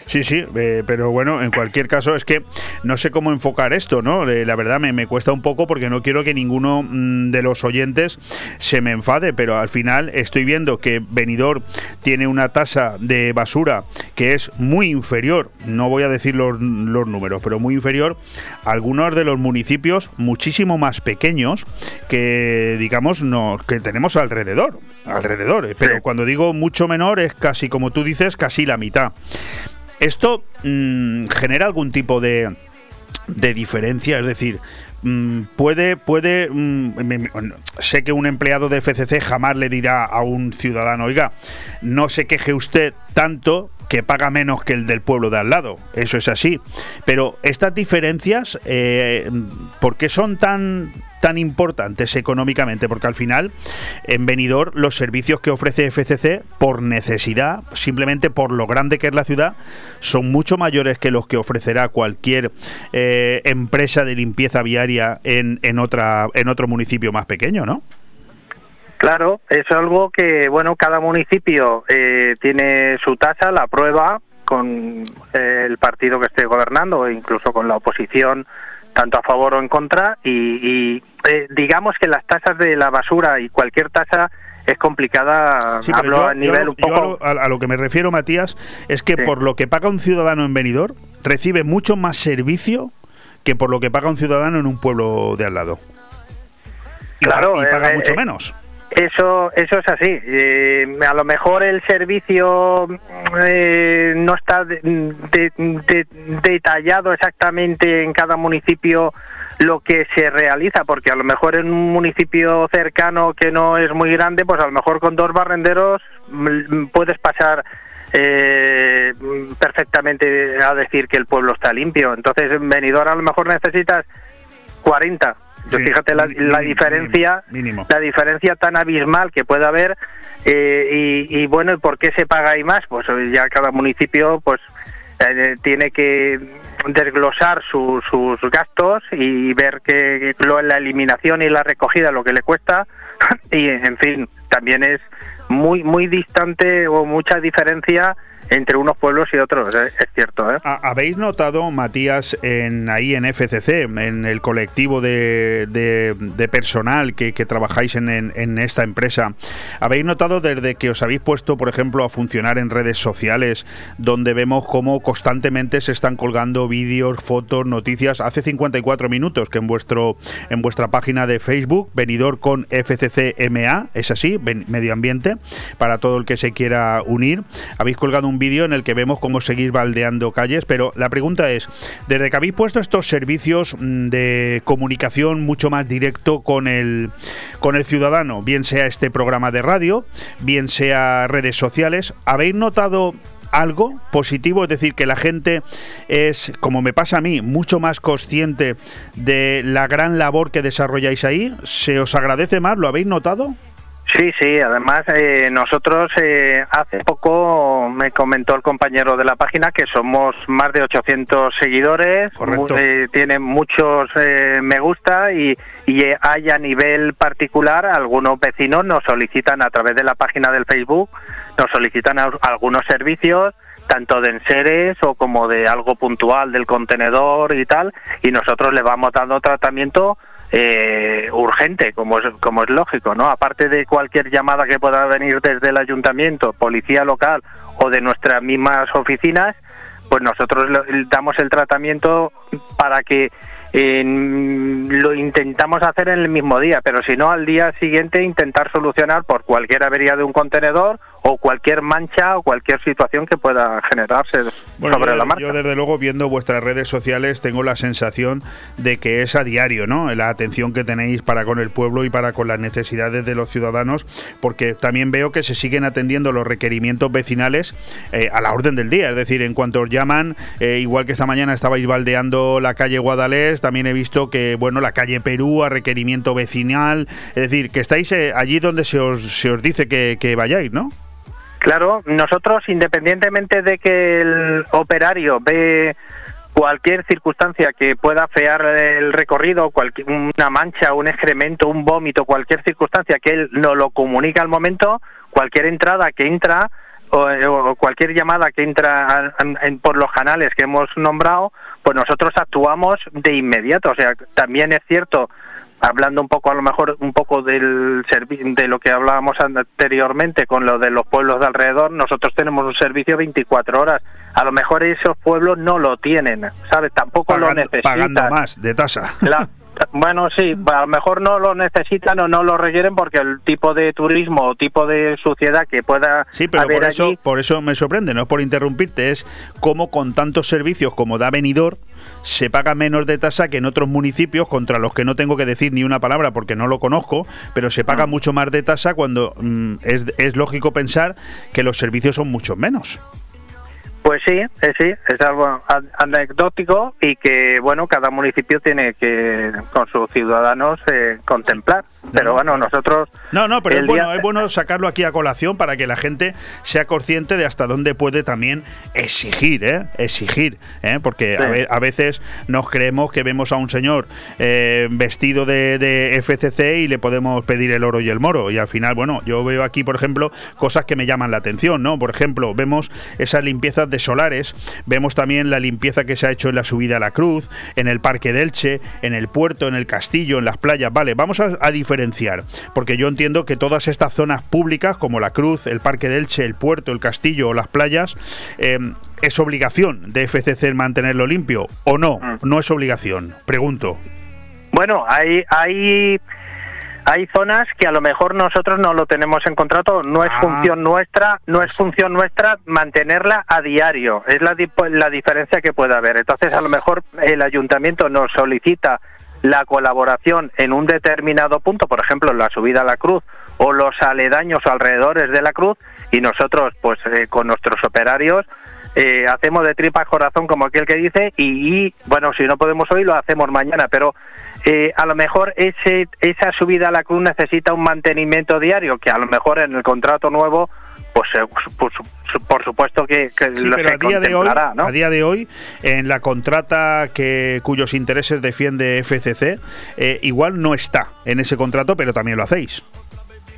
Sí, sí, eh, pero bueno, en cualquier caso es que no sé cómo enfocar esto, ¿no? Eh, la verdad me, me cuesta un poco porque no quiero que ninguno mm, de los oyentes se me enfade, pero al final estoy viendo que Benidorm tiene una tasa de basura que es muy inferior, no voy a decir los, los números, pero muy inferior a algunos de los municipios muchísimo más pequeños que, digamos, no, que tenemos alrededor, alrededor, eh, pero cuando digo mucho menor es casi, como tú dices, casi la mitad. ¿Esto mm, genera algún tipo de, de diferencia? Es decir, mm, puede, puede, mm, sé que un empleado de FCC jamás le dirá a un ciudadano, oiga, no se queje usted tanto que paga menos que el del pueblo de al lado. Eso es así. Pero estas diferencias, eh, ¿por qué son tan tan importantes económicamente? Porque al final, en Benidorm, los servicios que ofrece FCC, por necesidad, simplemente por lo grande que es la ciudad, son mucho mayores que los que ofrecerá cualquier eh, empresa de limpieza viaria en, en, otra, en otro municipio más pequeño, ¿no? Claro, es algo que, bueno, cada municipio eh, tiene su tasa, la prueba con eh, el partido que esté gobernando, e incluso con la oposición, tanto a favor o en contra, y, y, eh, digamos que las tasas de la basura y cualquier tasa es complicada, Sí, hablo yo- a nivel yo- un yo poco... a, lo, a- a lo que me refiero, Matías, es que por lo que paga un ciudadano en Benidorm, recibe mucho más servicio que por lo que paga un ciudadano en un pueblo de al lado. Y pa- Claro, y paga eh, mucho eh, menos. Eso, eso es así. Eh, a lo mejor el servicio eh, no está de- de- de- detallado exactamente en cada municipio lo que se realiza, porque a lo mejor en un municipio cercano que no es muy grande, pues a lo mejor con dos barrenderos mm, puedes pasar eh, perfectamente a decir que el pueblo está limpio. Entonces en Benidorm a lo mejor necesitas 40. Yo Sí, fíjate la, mínimo, la diferencia mínimo. la diferencia tan abismal que puede haber eh, y, y bueno, ¿y por qué se paga ahí más? Pues eh, ya cada municipio pues eh, tiene que desglosar su- sus gastos y ver que, que lo- la eliminación y la recogida lo que le cuesta y en fin, también es muy muy distante o mucha diferencia entre unos pueblos y otros, es cierto, ¿eh? Ha- ¿Habéis notado, Matías, ahí en FCC, en el colectivo de, personal que, trabajáis en, en- esta empresa, habéis notado desde que os habéis puesto, por ejemplo, a funcionar en redes sociales, donde vemos cómo constantemente se están colgando vídeos, fotos, noticias? Hace 54 minutos que en vuestro en vuestra página de Facebook, venidor con FCCMA, es así, medio ambiente, para todo el que se quiera unir, habéis colgado un vídeo en el que vemos cómo seguís baldeando calles, pero la pregunta es, desde que habéis puesto estos servicios mm, de comunicación mucho más directo con el, con el ciudadano, bien sea este programa de radio, bien sea redes sociales, ¿habéis notado algo positivo, es decir, que la gente es, como me pasa a mí, mucho más consciente de la gran labor que desarrolláis ahí. ¿Se os agradece más? ¿Lo habéis notado? Sí, sí, además eh, nosotros eh, hace poco me comentó el compañero de la página que somos más de 800 seguidores, Correcto. mu- eh, tiene muchos eh, me gusta y, y hay a nivel particular algunos vecinos nos solicitan a través de la página del Facebook, nos solicitan a- algunos servicios tanto de enseres o como de algo puntual del contenedor y tal y nosotros le vamos dando tratamiento eh, urgente, como es, como es lógico, ¿no? Aparte de cualquier llamada que pueda venir desde el ayuntamiento, policía local o de nuestras mismas oficinas, pues nosotros damos el tratamiento para que lo intentamos hacer en el mismo día, pero si no al día siguiente intentar solucionar por cualquier avería de un contenedor o cualquier mancha o cualquier situación que pueda generarse sobre la marca. Yo desde luego viendo vuestras redes sociales tengo la sensación de que es a diario, ¿no? La atención que tenéis para con el pueblo y para con las necesidades de los ciudadanos, porque también veo que se siguen atendiendo los requerimientos vecinales eh, a la orden del día, es decir, en cuanto os llaman, eh, igual que esta mañana estabais baldeando la calle Guadalés, también he visto que, bueno, la calle Perú a requerimiento vecinal, es decir, que estáis eh, allí donde se os, se os dice que, que vayáis, ¿no? Claro, nosotros independientemente de que el operario ve cualquier circunstancia que pueda fear el recorrido, cualquier, una mancha, un excremento, un vómito, cualquier circunstancia que él no lo comunica al momento, cualquier entrada que entra o, o cualquier llamada que entra en, por los canales que hemos nombrado, pues nosotros actuamos de inmediato. O sea, también es cierto hablando un poco a lo mejor un poco del de lo que hablábamos anteriormente con lo de los pueblos de alrededor, nosotros tenemos un servicio 24 horas. A lo mejor esos pueblos no lo tienen, ¿sabes? Tampoco lo necesitan. Pagando más de tasa. bueno, sí, a lo mejor no lo necesitan o no lo requieren porque el tipo de turismo o tipo de suciedad que pueda Sí, pero por eso, por eso me sorprende, no por interrumpirte, es como con tantos servicios como da venidor se paga menos de tasa que en otros municipios contra los que no tengo que decir ni una palabra porque no lo conozco, pero se paga mm. mucho más de tasa cuando mm, es, es lógico pensar que los servicios son mucho menos. Pues sí, eh, sí, es algo anecdótico y que, bueno, cada municipio tiene que, con sus ciudadanos, eh, contemplar. Pero bueno, nosotros... No, no, pero es bueno, es bueno sacarlo aquí a colación para que la gente sea consciente de hasta dónde puede también exigir, ¿eh? Exigir, ¿eh? Porque a, veces nos creemos que vemos a un señor eh, vestido de, de, FCC y le podemos pedir el oro y el moro. Y al final, bueno, yo veo aquí, por ejemplo, cosas que me llaman la atención, ¿no? Por ejemplo, vemos esas limpiezas de solares, vemos también la limpieza que se ha hecho en la subida a la cruz, en el Parque delche, en el puerto, en el castillo, en las playas. Vale, vamos a, a diferenciar, porque yo entiendo que todas estas zonas públicas, como la cruz, el Parque delche, el puerto, el castillo o las playas, eh, ¿es obligación de FCC mantenerlo limpio o no? Mm. No es obligación. Pregunto. Bueno, hay, hay hay zonas que a lo mejor nosotros no lo tenemos en contrato, no es ah. función nuestra, no es función nuestra mantenerla a diario, es la, la diferencia que puede haber. Entonces, a lo mejor el ayuntamiento nos solicita la colaboración en un determinado punto, por ejemplo, la subida a la cruz o los aledaños alrededores de la cruz, y nosotros, pues eh, con nuestros operarios, eh, hacemos de tripas corazón como aquel que dice y, bueno si no podemos hoy lo hacemos mañana pero eh, a lo mejor ese esa subida a la cruz necesita un mantenimiento diario que a lo mejor en el contrato nuevo pues, eh, pues por supuesto que, que lo pero a día de hoy a día de hoy en la contrata que cuyos intereses defiende FCC igual no está en ese contrato pero también lo hacéis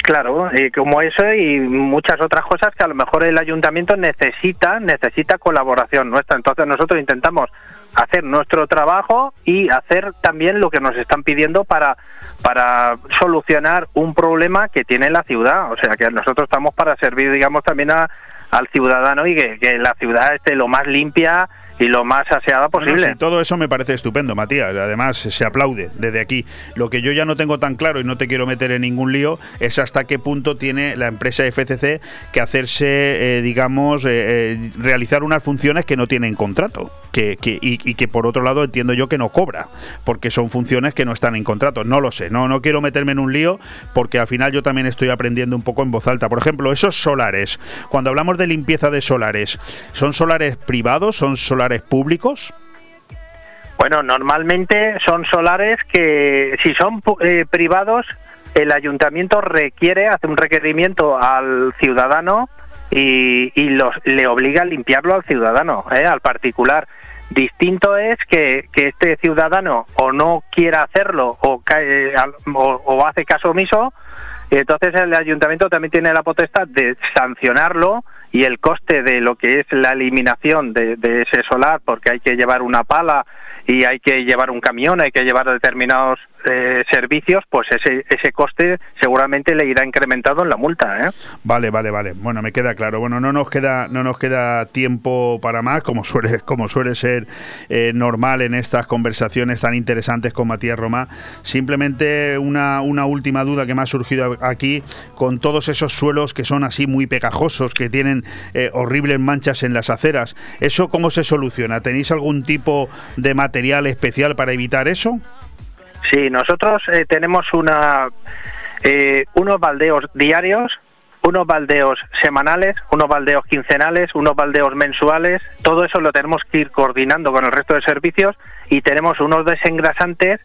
Claro, y como eso y muchas otras cosas que a lo mejor el ayuntamiento necesita, necesita colaboración nuestra. Entonces nosotros intentamos hacer nuestro trabajo y hacer también lo que nos están pidiendo para para solucionar un problema que tiene la ciudad. O sea que nosotros estamos para servir, digamos, también a, al ciudadano y que, que la ciudad esté lo más limpia y lo más aseada posible. todo eso me parece estupendo, Matías. Además, se aplaude desde aquí. Lo que yo ya no tengo tan claro y no te quiero meter en ningún lío es hasta qué punto tiene la empresa FCC que hacerse, eh, digamos, eh, eh, realizar unas funciones que no tienen contrato. Que, y, que por otro lado entiendo yo que no cobra, porque son funciones que no están en contrato. No lo sé, no, no quiero meterme en un lío, porque al final yo también estoy aprendiendo un poco en voz alta. Por ejemplo, esos solares, cuando hablamos de limpieza de solares, ¿son solares privados? ¿Son solares públicos? Bueno, normalmente son solares que si son eh, privados, el ayuntamiento requiere, hace un requerimiento al ciudadano y, los, le obliga a limpiarlo al ciudadano, eh, al particular. Distinto es que, este ciudadano o no quiera hacerlo o, cae, o hace caso omiso, entonces el ayuntamiento también tiene la potestad de sancionarlo y el coste de lo que es la eliminación de, ese solar, porque hay que llevar una pala y hay que llevar un camión, hay que llevar determinados eh, servicios, pues ese, ese coste seguramente le irá incrementado en la multa. ¿eh? Vale, vale, vale. Bueno, me queda claro. Bueno, no nos queda, no nos queda tiempo para más, como suele, como suele ser eh, normal en estas conversaciones tan interesantes con Matías Romá. Simplemente una, una última duda que me ha surgido aquí con todos esos suelos que son así muy pegajosos, que tienen horribles manchas en las aceras. ¿Eso cómo se soluciona? ¿Tenéis algún tipo de material especial para evitar eso? Sí, nosotros eh, tenemos una, eh, unos baldeos diarios, unos baldeos semanales, unos baldeos quincenales, unos baldeos mensuales. Todo eso lo tenemos que ir coordinando con el resto de servicios y tenemos unos desengrasantes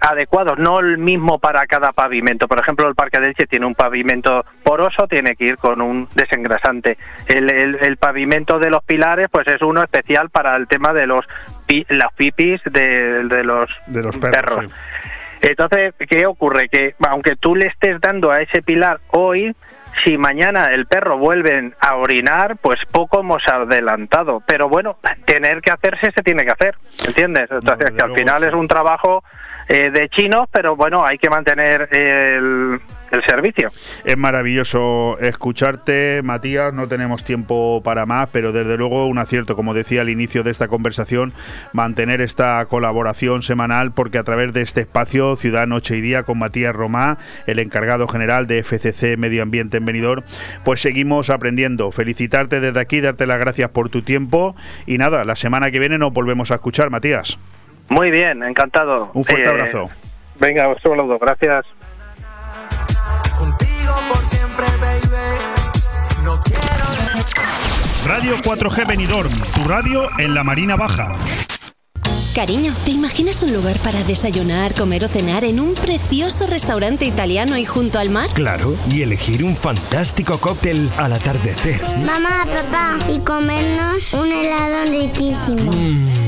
adecuados, no el mismo para cada pavimento. Por ejemplo, el Parque de Elche tiene un pavimento poroso, tiene que ir con un desengrasante. El, pavimento de los pilares, pues es uno especial para el tema de los las pipis de, los, de los perros. Entonces, ¿qué ocurre? Que aunque tú le estés dando a ese pilar hoy, si mañana el perro vuelve a orinar, pues poco hemos adelantado. Pero bueno, tener que hacerse se tiene que hacer, ¿entiendes? Entonces, que al final es un trabajo eh, de chinos, pero bueno, hay que mantener el, el servicio. Es maravilloso escucharte, Matías. No tenemos tiempo para más, pero desde luego un acierto, como decía al inicio de esta conversación, mantener esta colaboración semanal, porque a través de este espacio, Ciudad Noche y Día, con Matías Romá, el encargado general de FCC Medio Ambiente en Benidorm, pues seguimos aprendiendo. Felicitarte desde aquí, darte las gracias por tu tiempo y nada, la semana que viene nos volvemos a escuchar, Matías. Muy bien, encantado. Un fuerte eh, abrazo. Venga, un saludo, gracias. Radio 4G Benidorm, tu radio en la Marina Baja. Cariño, ¿te imaginas un lugar para desayunar, comer o cenar en un precioso restaurante italiano y junto al mar? Claro, y elegir un fantástico cóctel al atardecer. Mamá, papá, y comernos un helado riquísimo. Mmm,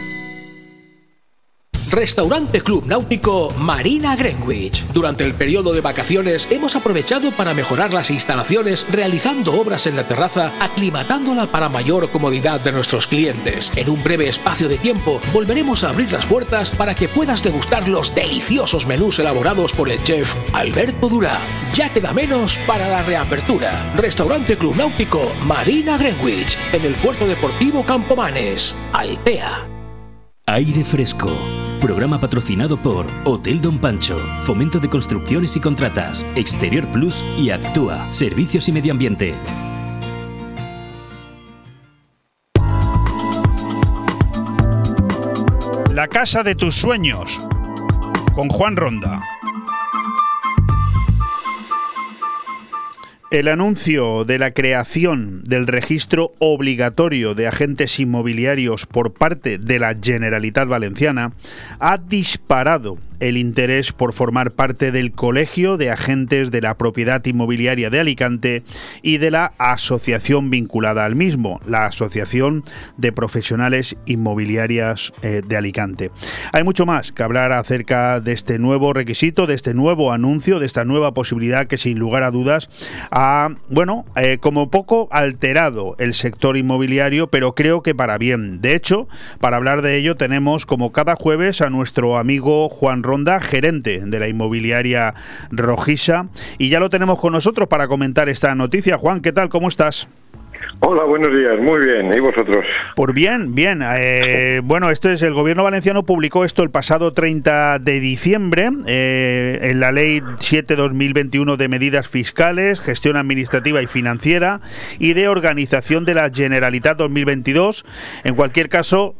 Restaurante Club Náutico Marina Greenwich. Durante el periodo de vacaciones hemos aprovechado para mejorar las instalaciones realizando obras en la terraza, aclimatándola para mayor comodidad de nuestros clientes. En un breve espacio de tiempo volveremos a abrir las puertas para que puedas degustar los deliciosos menús elaborados por el chef Alberto Durá. Ya queda menos para la reapertura. Restaurante Club Náutico Marina Greenwich en el puerto deportivo Campomanes, Altea. Aire Fresco. Programa patrocinado por Hotel Don Pancho, Fomento de Construcciones y Contratas, Exterior Plus y Actúa, Servicios y Medio Ambiente. La casa de tus sueños, con Juan Ronda. El anuncio de la creación del registro obligatorio de agentes inmobiliarios por parte de la Generalitat Valenciana ha disparado el interés por formar parte del Colegio de Agentes de la Propiedad Inmobiliaria de Alicante y de la asociación vinculada al mismo, la Asociación de Profesionales Inmobiliarias eh, de Alicante. Hay mucho más que hablar acerca de este nuevo requisito, de este nuevo anuncio, de esta nueva posibilidad que sin lugar a dudas ha, bueno, eh, como poco alterado el sector inmobiliario, pero creo que para bien. De hecho, para hablar de ello tenemos como cada jueves a nuestro amigo Juan Ronda, gerente de la inmobiliaria Rojisa. Y ya lo tenemos con nosotros para comentar esta noticia. Juan, ¿qué tal? ¿Cómo estás? Hola, buenos días. Muy bien. ¿Y vosotros? Pues bien, bien. Eh, bueno, esto es el gobierno valenciano publicó esto el pasado 30 de diciembre eh, en la ley 7-2021 de medidas fiscales, gestión administrativa y financiera y de organización de la Generalitat 2022. En cualquier caso,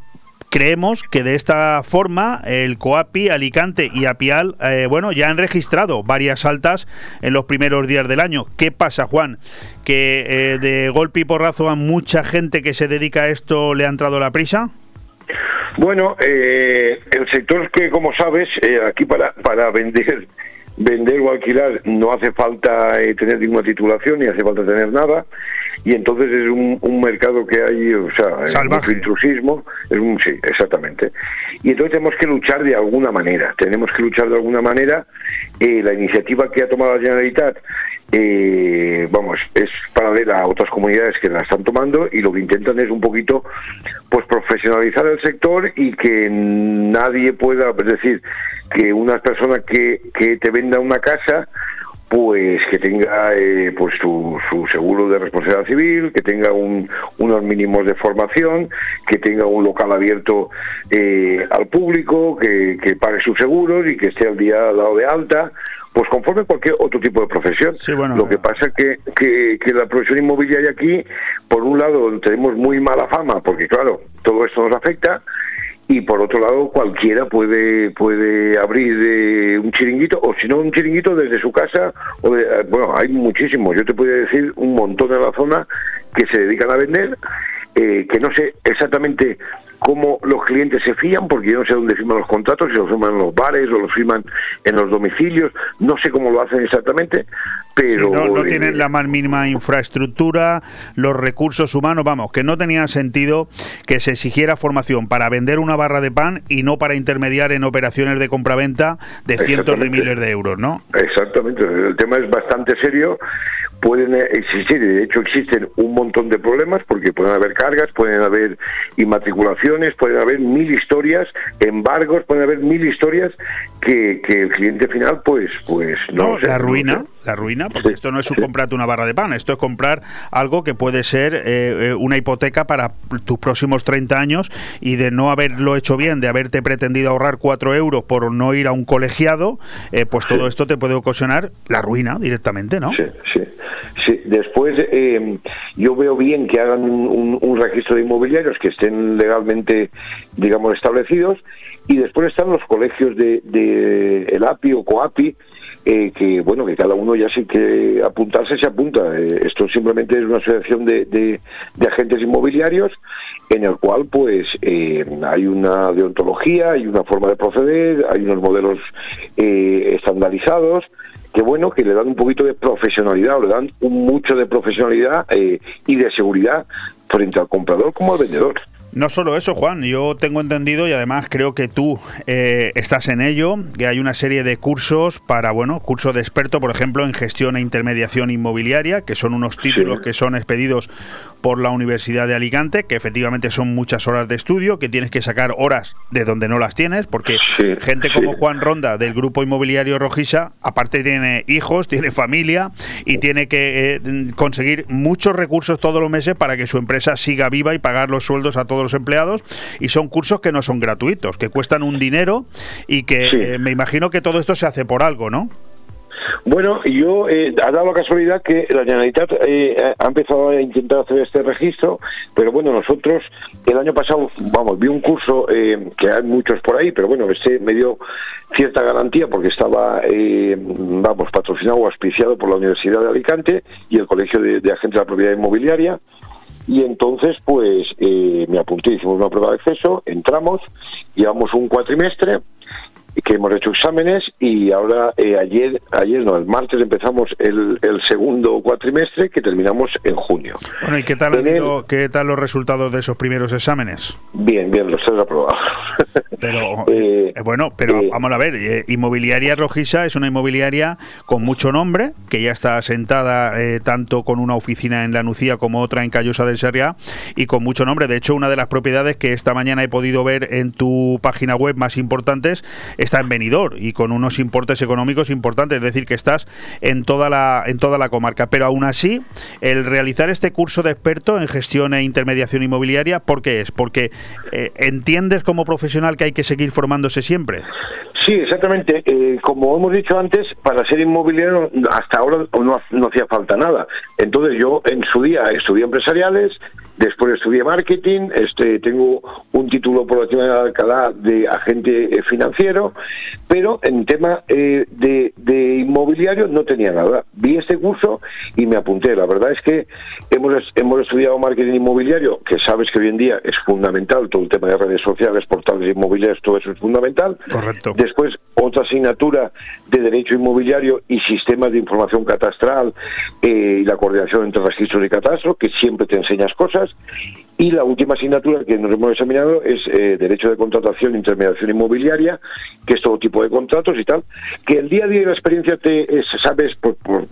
Creemos que de esta forma el COAPI, Alicante y Apial, eh, bueno, ya han registrado varias altas en los primeros días del año. ¿Qué pasa, Juan? ¿Que eh, de golpe y porrazo a mucha gente que se dedica a esto le ha entrado la prisa? Bueno, eh, el sector que, como sabes, aquí para, para vender vender o alquilar no hace falta tener ninguna titulación ni hace falta tener nada y entonces es un, mercado que hay, o sea, Salvaje. intrusismo, es un, sí, exactamente. Y entonces tenemos que luchar de alguna manera, tenemos que luchar de alguna manera. Eh, la iniciativa que ha tomado la Generalitat, eh, vamos, es paralela a otras comunidades que la están tomando y lo que intentan es un poquito, pues profesionalizar el sector y que nadie pueda, es decir, que una persona que, que te venda una casa pues que tenga eh, pues su, seguro de responsabilidad civil, que tenga unos mínimos de formación, que tenga un local abierto eh, al público, que, pague sus seguros y que esté al día dado de alta, pues conforme cualquier otro tipo de profesión. Lo que pasa es que, que, que, la profesión inmobiliaria aquí, por un lado, tenemos muy mala fama, porque claro, todo esto nos afecta, y por otro lado cualquiera puede puede abrir eh, un chiringuito o si no un chiringuito desde su casa o eh, bueno hay muchísimos yo te podría decir un montón en la zona que se dedican a vender eh, que no sé exactamente cómo los clientes se fían, porque yo no sé dónde firman los contratos, si los firman en los bares o los firman en los domicilios, no sé cómo lo hacen exactamente, pero... no, tienen la más mínima infraestructura, los recursos humanos, vamos, que no tenía sentido que se exigiera formación para vender una barra de pan y no para intermediar en operaciones de compraventa de cientos de miles de euros, ¿no? Exactamente, el tema es bastante serio pueden existir, de hecho existen un montón de problemas porque pueden haber cargas, pueden haber inmatriculaciones, pueden haber mil historias, embargos, pueden haber mil historias que, que el cliente final pues pues no, la ruina, la ruina, porque esto no es comprarte una barra de pan, esto es comprar algo que puede ser eh, eh, una hipoteca para tus próximos 30 años y de no haberlo hecho bien, de haberte pretendido ahorrar 4 euros por no ir a un colegiado, eh, pues todo esto te puede ocasionar la ruina directamente, ¿no? Sí, sí. Después eh, yo veo bien que hagan un, registro de inmobiliarios que estén legalmente, digamos, establecidos y después están los colegios de, el API o COAPI eh, que bueno que cada uno ya sí que apuntarse se apunta. Eh, esto simplemente es una asociación de, de, agentes inmobiliarios en el cual pues hay una deontología hay una forma de proceder hay unos modelos estandarizados que bueno, que le dan un poquito de profesionalidad, o le dan mucho de profesionalidad eh, y de seguridad frente al comprador como al vendedor. No solo eso, Juan, yo tengo entendido y además creo que tú eh, estás en ello, que hay una serie de cursos para, bueno, curso de experto, por ejemplo, en gestión e intermediación inmobiliaria, que son unos títulos que son expedidos por la Universidad de Alicante, que efectivamente son muchas horas de estudio, que tienes que sacar horas de donde no las tienes, porque gente como Juan Ronda del grupo inmobiliario Rojisa, aparte tiene hijos, tiene familia y tiene que eh, conseguir muchos recursos todos los meses para que su empresa siga viva y pagar los sueldos a todos los empleados. Y son cursos que no son gratuitos, que cuestan un dinero y que eh, me imagino que todo esto se hace por algo, ¿no? Bueno, yo eh, ha dado la casualidad que la Generalitat eh, ha empezado a intentar hacer este registro, pero bueno, nosotros el año pasado, vamos, vi un curso eh, que hay muchos por ahí, pero bueno, este me dio cierta garantía porque estaba, eh, vamos, patrocinado o auspiciado por la Universidad de Alicante y el Colegio de, de Agentes de la Propiedad Inmobiliaria. Y entonces, pues eh, me apunté, hicimos una prueba de acceso, entramos, llevamos un cuatrimestre que hemos hecho exámenes y ahora eh, ayer, ayer no, el martes empezamos el, el, segundo cuatrimestre que terminamos en junio. Bueno, ¿y qué tal, ido, qué tal los resultados de esos primeros exámenes? Bien, bien, los tres aprobados. Pero, eh, eh, bueno, pero vamos a ver, Inmobiliaria Rojisa es una inmobiliaria con mucho nombre, que ya está asentada tanto con una oficina en La Nucía como otra en Callosa del Serria, y con mucho nombre. De hecho, una de las propiedades que esta mañana he podido ver en tu página web más importantes está en venidor y con unos importes económicos importantes, es decir, que estás en toda la en toda la comarca, pero aún así el realizar este curso de experto en gestión e intermediación inmobiliaria, ¿por qué es? Porque eh, entiendes como profesional que hay que seguir formándose siempre. Sí, exactamente. Eh, como hemos dicho antes, para ser inmobiliario hasta ahora no, no hacía falta nada. Entonces yo en su día estudié empresariales, Después estudié marketing, este, tengo un título por la de Alcalá de agente eh, financiero, pero en tema eh, de, inmobiliario no tenía nada. Vi este curso y me apunté. La verdad es que hemos, hemos estudiado marketing inmobiliario, que sabes que hoy en día es fundamental, todo el tema de redes sociales, portales inmobiliarios, todo eso es fundamental. Correcto. Después otra asignatura de derecho inmobiliario y sistemas de información catastral eh, y la coordinación entre registros y catastro, que siempre te enseñas cosas. Y la última asignatura que nos hemos examinado es eh, Derecho de Contratación e Intermediación Inmobiliaria, que es todo tipo de contratos y tal, que el día a día de la experiencia te sabes, por, por,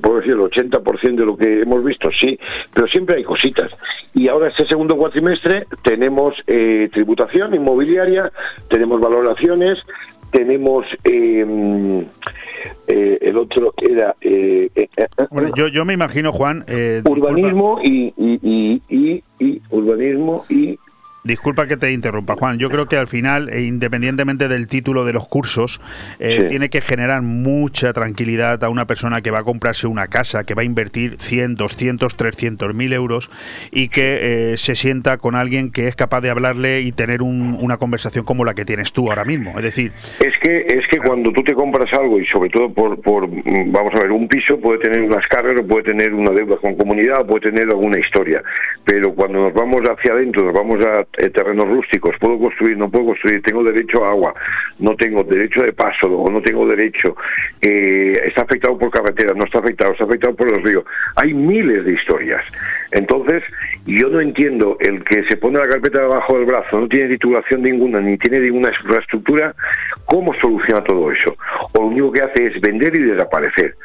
puedo decir, el 80% de lo que hemos visto, sí, pero siempre hay cositas. Y ahora este segundo cuatrimestre tenemos eh, tributación inmobiliaria, tenemos valoraciones, tenemos eh, eh, el otro era eh, eh, eh yo, yo me imagino Juan urbanismo y, y, y, y, urbanismo y Disculpa que te interrumpa, Juan. Yo creo que al final, e independientemente del título de los cursos, eh, tiene que generar mucha tranquilidad a una persona que va a comprarse una casa, que va a invertir 100, 200, 300 mil euros y que eh, se sienta con alguien que es capaz de hablarle y tener una conversación como la que tienes tú ahora mismo. Es decir, es que es que cuando tú te compras algo y sobre todo por, por vamos a ver, un piso puede tener unas cargas, puede tener una deuda con comunidad, puede tener alguna historia, pero cuando nos vamos hacia adentro, nos vamos a eh, terrenos rústicos, puedo construir, no puedo construir, tengo derecho a agua, no tengo derecho de paso o no tengo derecho, eh, está afectado por carretera, no está afectado, está afectado por los ríos. Hay miles de historias. Entonces, yo no entiendo el que se pone la carpeta debajo del brazo, no tiene titulación ninguna, ni tiene ninguna infraestructura, ¿cómo soluciona todo eso? O lo único que hace es vender y desaparecer.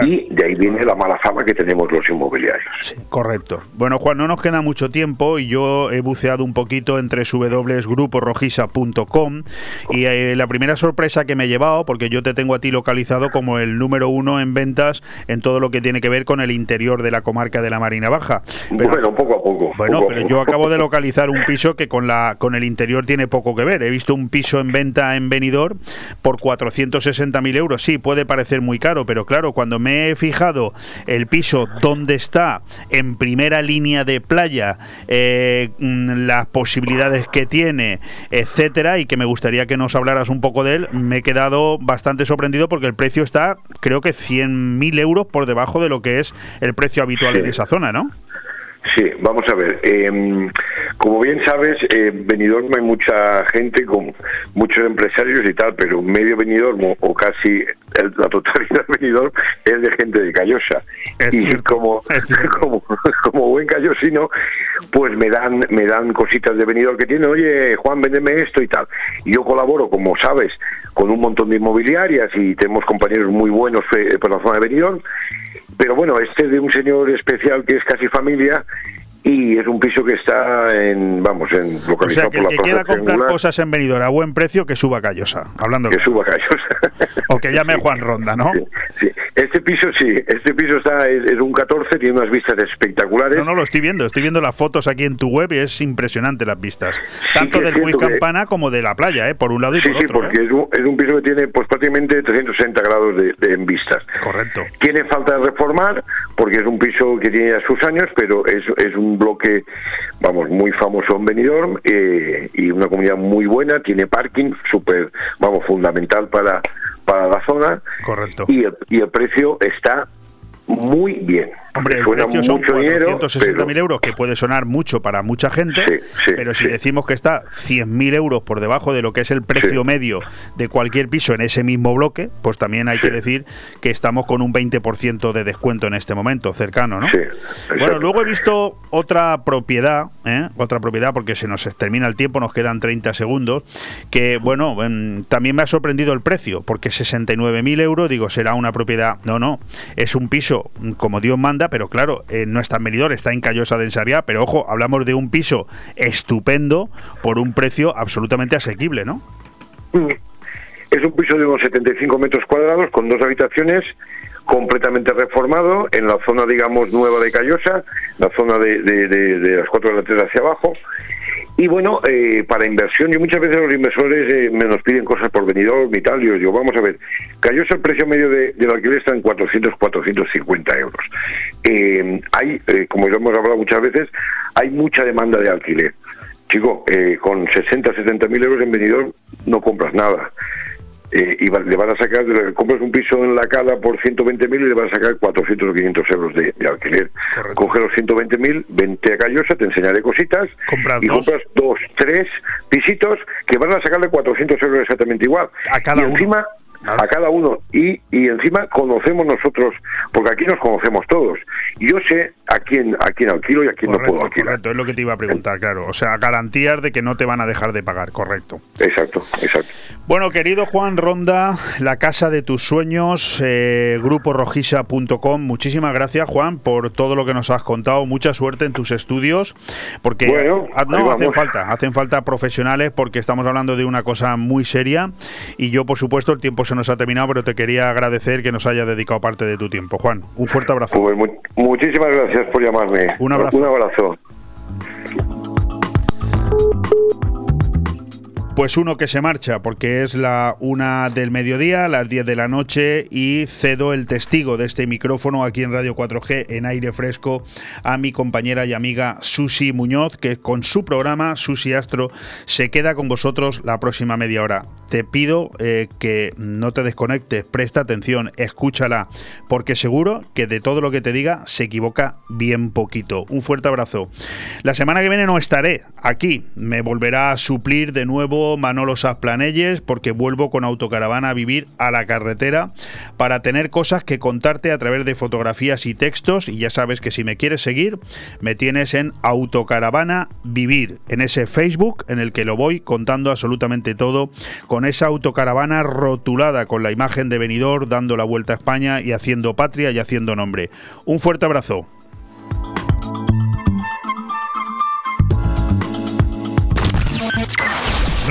Y de ahí viene la mala fama que tenemos los inmobiliarios. correcto. Bueno, Juan, no nos queda mucho tiempo y yo he buceado un poquito entre www.gruporojisa.com y eh, la primera sorpresa que me he llevado, porque yo te tengo a ti localizado como el número uno en ventas en todo lo que tiene que ver con el interior de la comarca de la Marina Baja. bueno, poco a poco. Bueno, pero yo acabo de localizar un piso que con, la, con el interior tiene poco que ver. He visto un piso en venta en Benidorm por 460.000 euros. Sí, puede parecer muy caro, pero claro, cuando me he fijado el piso donde está en primera línea de playa, eh, mm, las posibilidades que tiene, etcétera, y que me gustaría que nos hablaras un poco de él, me he quedado bastante sorprendido porque el precio está, creo que 100.000 euros por debajo de lo que es el precio habitual en esa zona, ¿no? Sí, vamos a ver. Em, como bien sabes, en Benidorm hay mucha gente, con muchos empresarios y tal, pero medio Benidorm o, casi la totalidad de Benidorm es de gente de Callosa. y como, como, como buen callosino, pues me dan me dan cositas de Benidorm que tienen, oye, Juan, véndeme esto y tal. Y yo colaboro, como sabes, con un montón de inmobiliarias y tenemos compañeros muy buenos eh, por la zona de Benidorm pero bueno, este de un señor especial que es casi familia y es un piso que está en vamos en localizado o sea, que por que quiera comprar cosas en Benidorm a buen precio que suba Callosa hablando que suba Callosa. O que llame Juan Ronda ¿no? Sí, este piso sí este piso está es, un 14 tiene unas vistas espectaculares. No no lo estoy viendo estoy viendo las fotos aquí en tu web y es impresionante las vistas. Tanto del Puig Campana como de la playa ¿eh? por un lado y por otro sí porque ¿eh? es, un, es, un, piso que tiene pues prácticamente 360 grados de, en vistas. Correcto. Tiene falta de reformar porque es un piso que tiene ya sus años pero es, es un bloque, vamos, muy famoso en Benidorm eh, y una comunidad muy buena, tiene parking, súper, vamos, fundamental para, para la zona. Correcto. Y el, y el precio está muy bien. Hombre, el precio son 460.000 euros, que puede sonar mucho para mucha gente, pero si decimos que está 100.000 euros por debajo de lo que es el precio medio de cualquier piso en ese mismo bloque, pues también hay que decir que estamos con un 20% de descuento en este momento, cercano, ¿no? bueno, luego he visto otra propiedad, ¿eh? otra propiedad, porque se nos termina el tiempo, nos quedan 30 segundos, que, bueno, también me ha sorprendido el precio, porque 69.000 euros, digo, será una propiedad, no, no, es un piso como Dios manda, pero claro, eh, no está en Benidorm, está en Callosa de Ensariá, pero ojo, hablamos de un piso estupendo por un precio absolutamente asequible, ¿no? Mm. Es un piso de unos 75 metros cuadrados con dos habitaciones completamente reformado en la zona, digamos, nueva de Callosa, la zona de, de, las cuatro hacia abajo. Y bueno, eh, para inversión, yo muchas veces los inversores eh, me nos piden cosas por venidor y y yo digo, vamos a ver, Callosa el precio medio de, del alquiler está en 400, 450 euros. Eh, hay, eh, como ya hemos hablado muchas veces, hay mucha demanda de alquiler. Chico, eh, con 60, 70 mil euros en venidor no compras nada eh, y va- le van a sacar, le compras un piso en la cala por 120.000 y le van a sacar 400 o 500 euros de, de alquiler. Coge los 120.000, vente a Callosa, te enseñaré cositas y dos. compras dos, tres pisitos que van a sacarle 400 euros exactamente igual. A cada y uno. encima, a cada uno. Y, y encima conocemos nosotros, porque aquí nos conocemos todos. Yo sé a quién, a quién alquilo y a quién no puedo alquilar. Correcto, es lo que te iba a preguntar, claro. O sea, garantías de que no te van a dejar de pagar, correcto. Exacto, exacto. Bueno, querido Juan Ronda, la casa de tus sueños, eh, gruporojisa.com. Muchísimas gracias, Juan, por todo lo que nos has contado. Mucha suerte en tus estudios, porque Bueno, no hacen falta, hacen falta profesionales, porque estamos hablando de una cosa muy seria. Y yo, por supuesto, el tiempo se nos ha terminado, pero te quería agradecer que nos hayas dedicado parte de tu tiempo, Juan. Un fuerte abrazo. Pues mu- muchísimas gracias por llamarme. Un abrazo. Un abrazo. Pues uno que se marcha, porque es la una del mediodía, las 10 de la noche, y cedo el testigo de este micrófono aquí en Radio 4G en aire fresco a mi compañera y amiga Susi Muñoz, que con su programa Susi Astro se queda con vosotros la próxima media hora. Te pido eh, que no te desconectes, presta atención, escúchala, porque seguro que de todo lo que te diga se equivoca bien poquito. Un fuerte abrazo. La semana que viene no estaré aquí, me volverá a suplir de Manolo Sasplanelles porque vuelvo con autocaravana a vivir a la carretera para tener cosas que contarte a través de fotografías y textos y ya sabes que si me quieres seguir me tienes en autocaravana vivir en ese Facebook en el que lo voy contando absolutamente todo con esa autocaravana rotulada con la imagen de venidor dando la vuelta a España y haciendo patria y haciendo nombre. Un fuerte abrazo.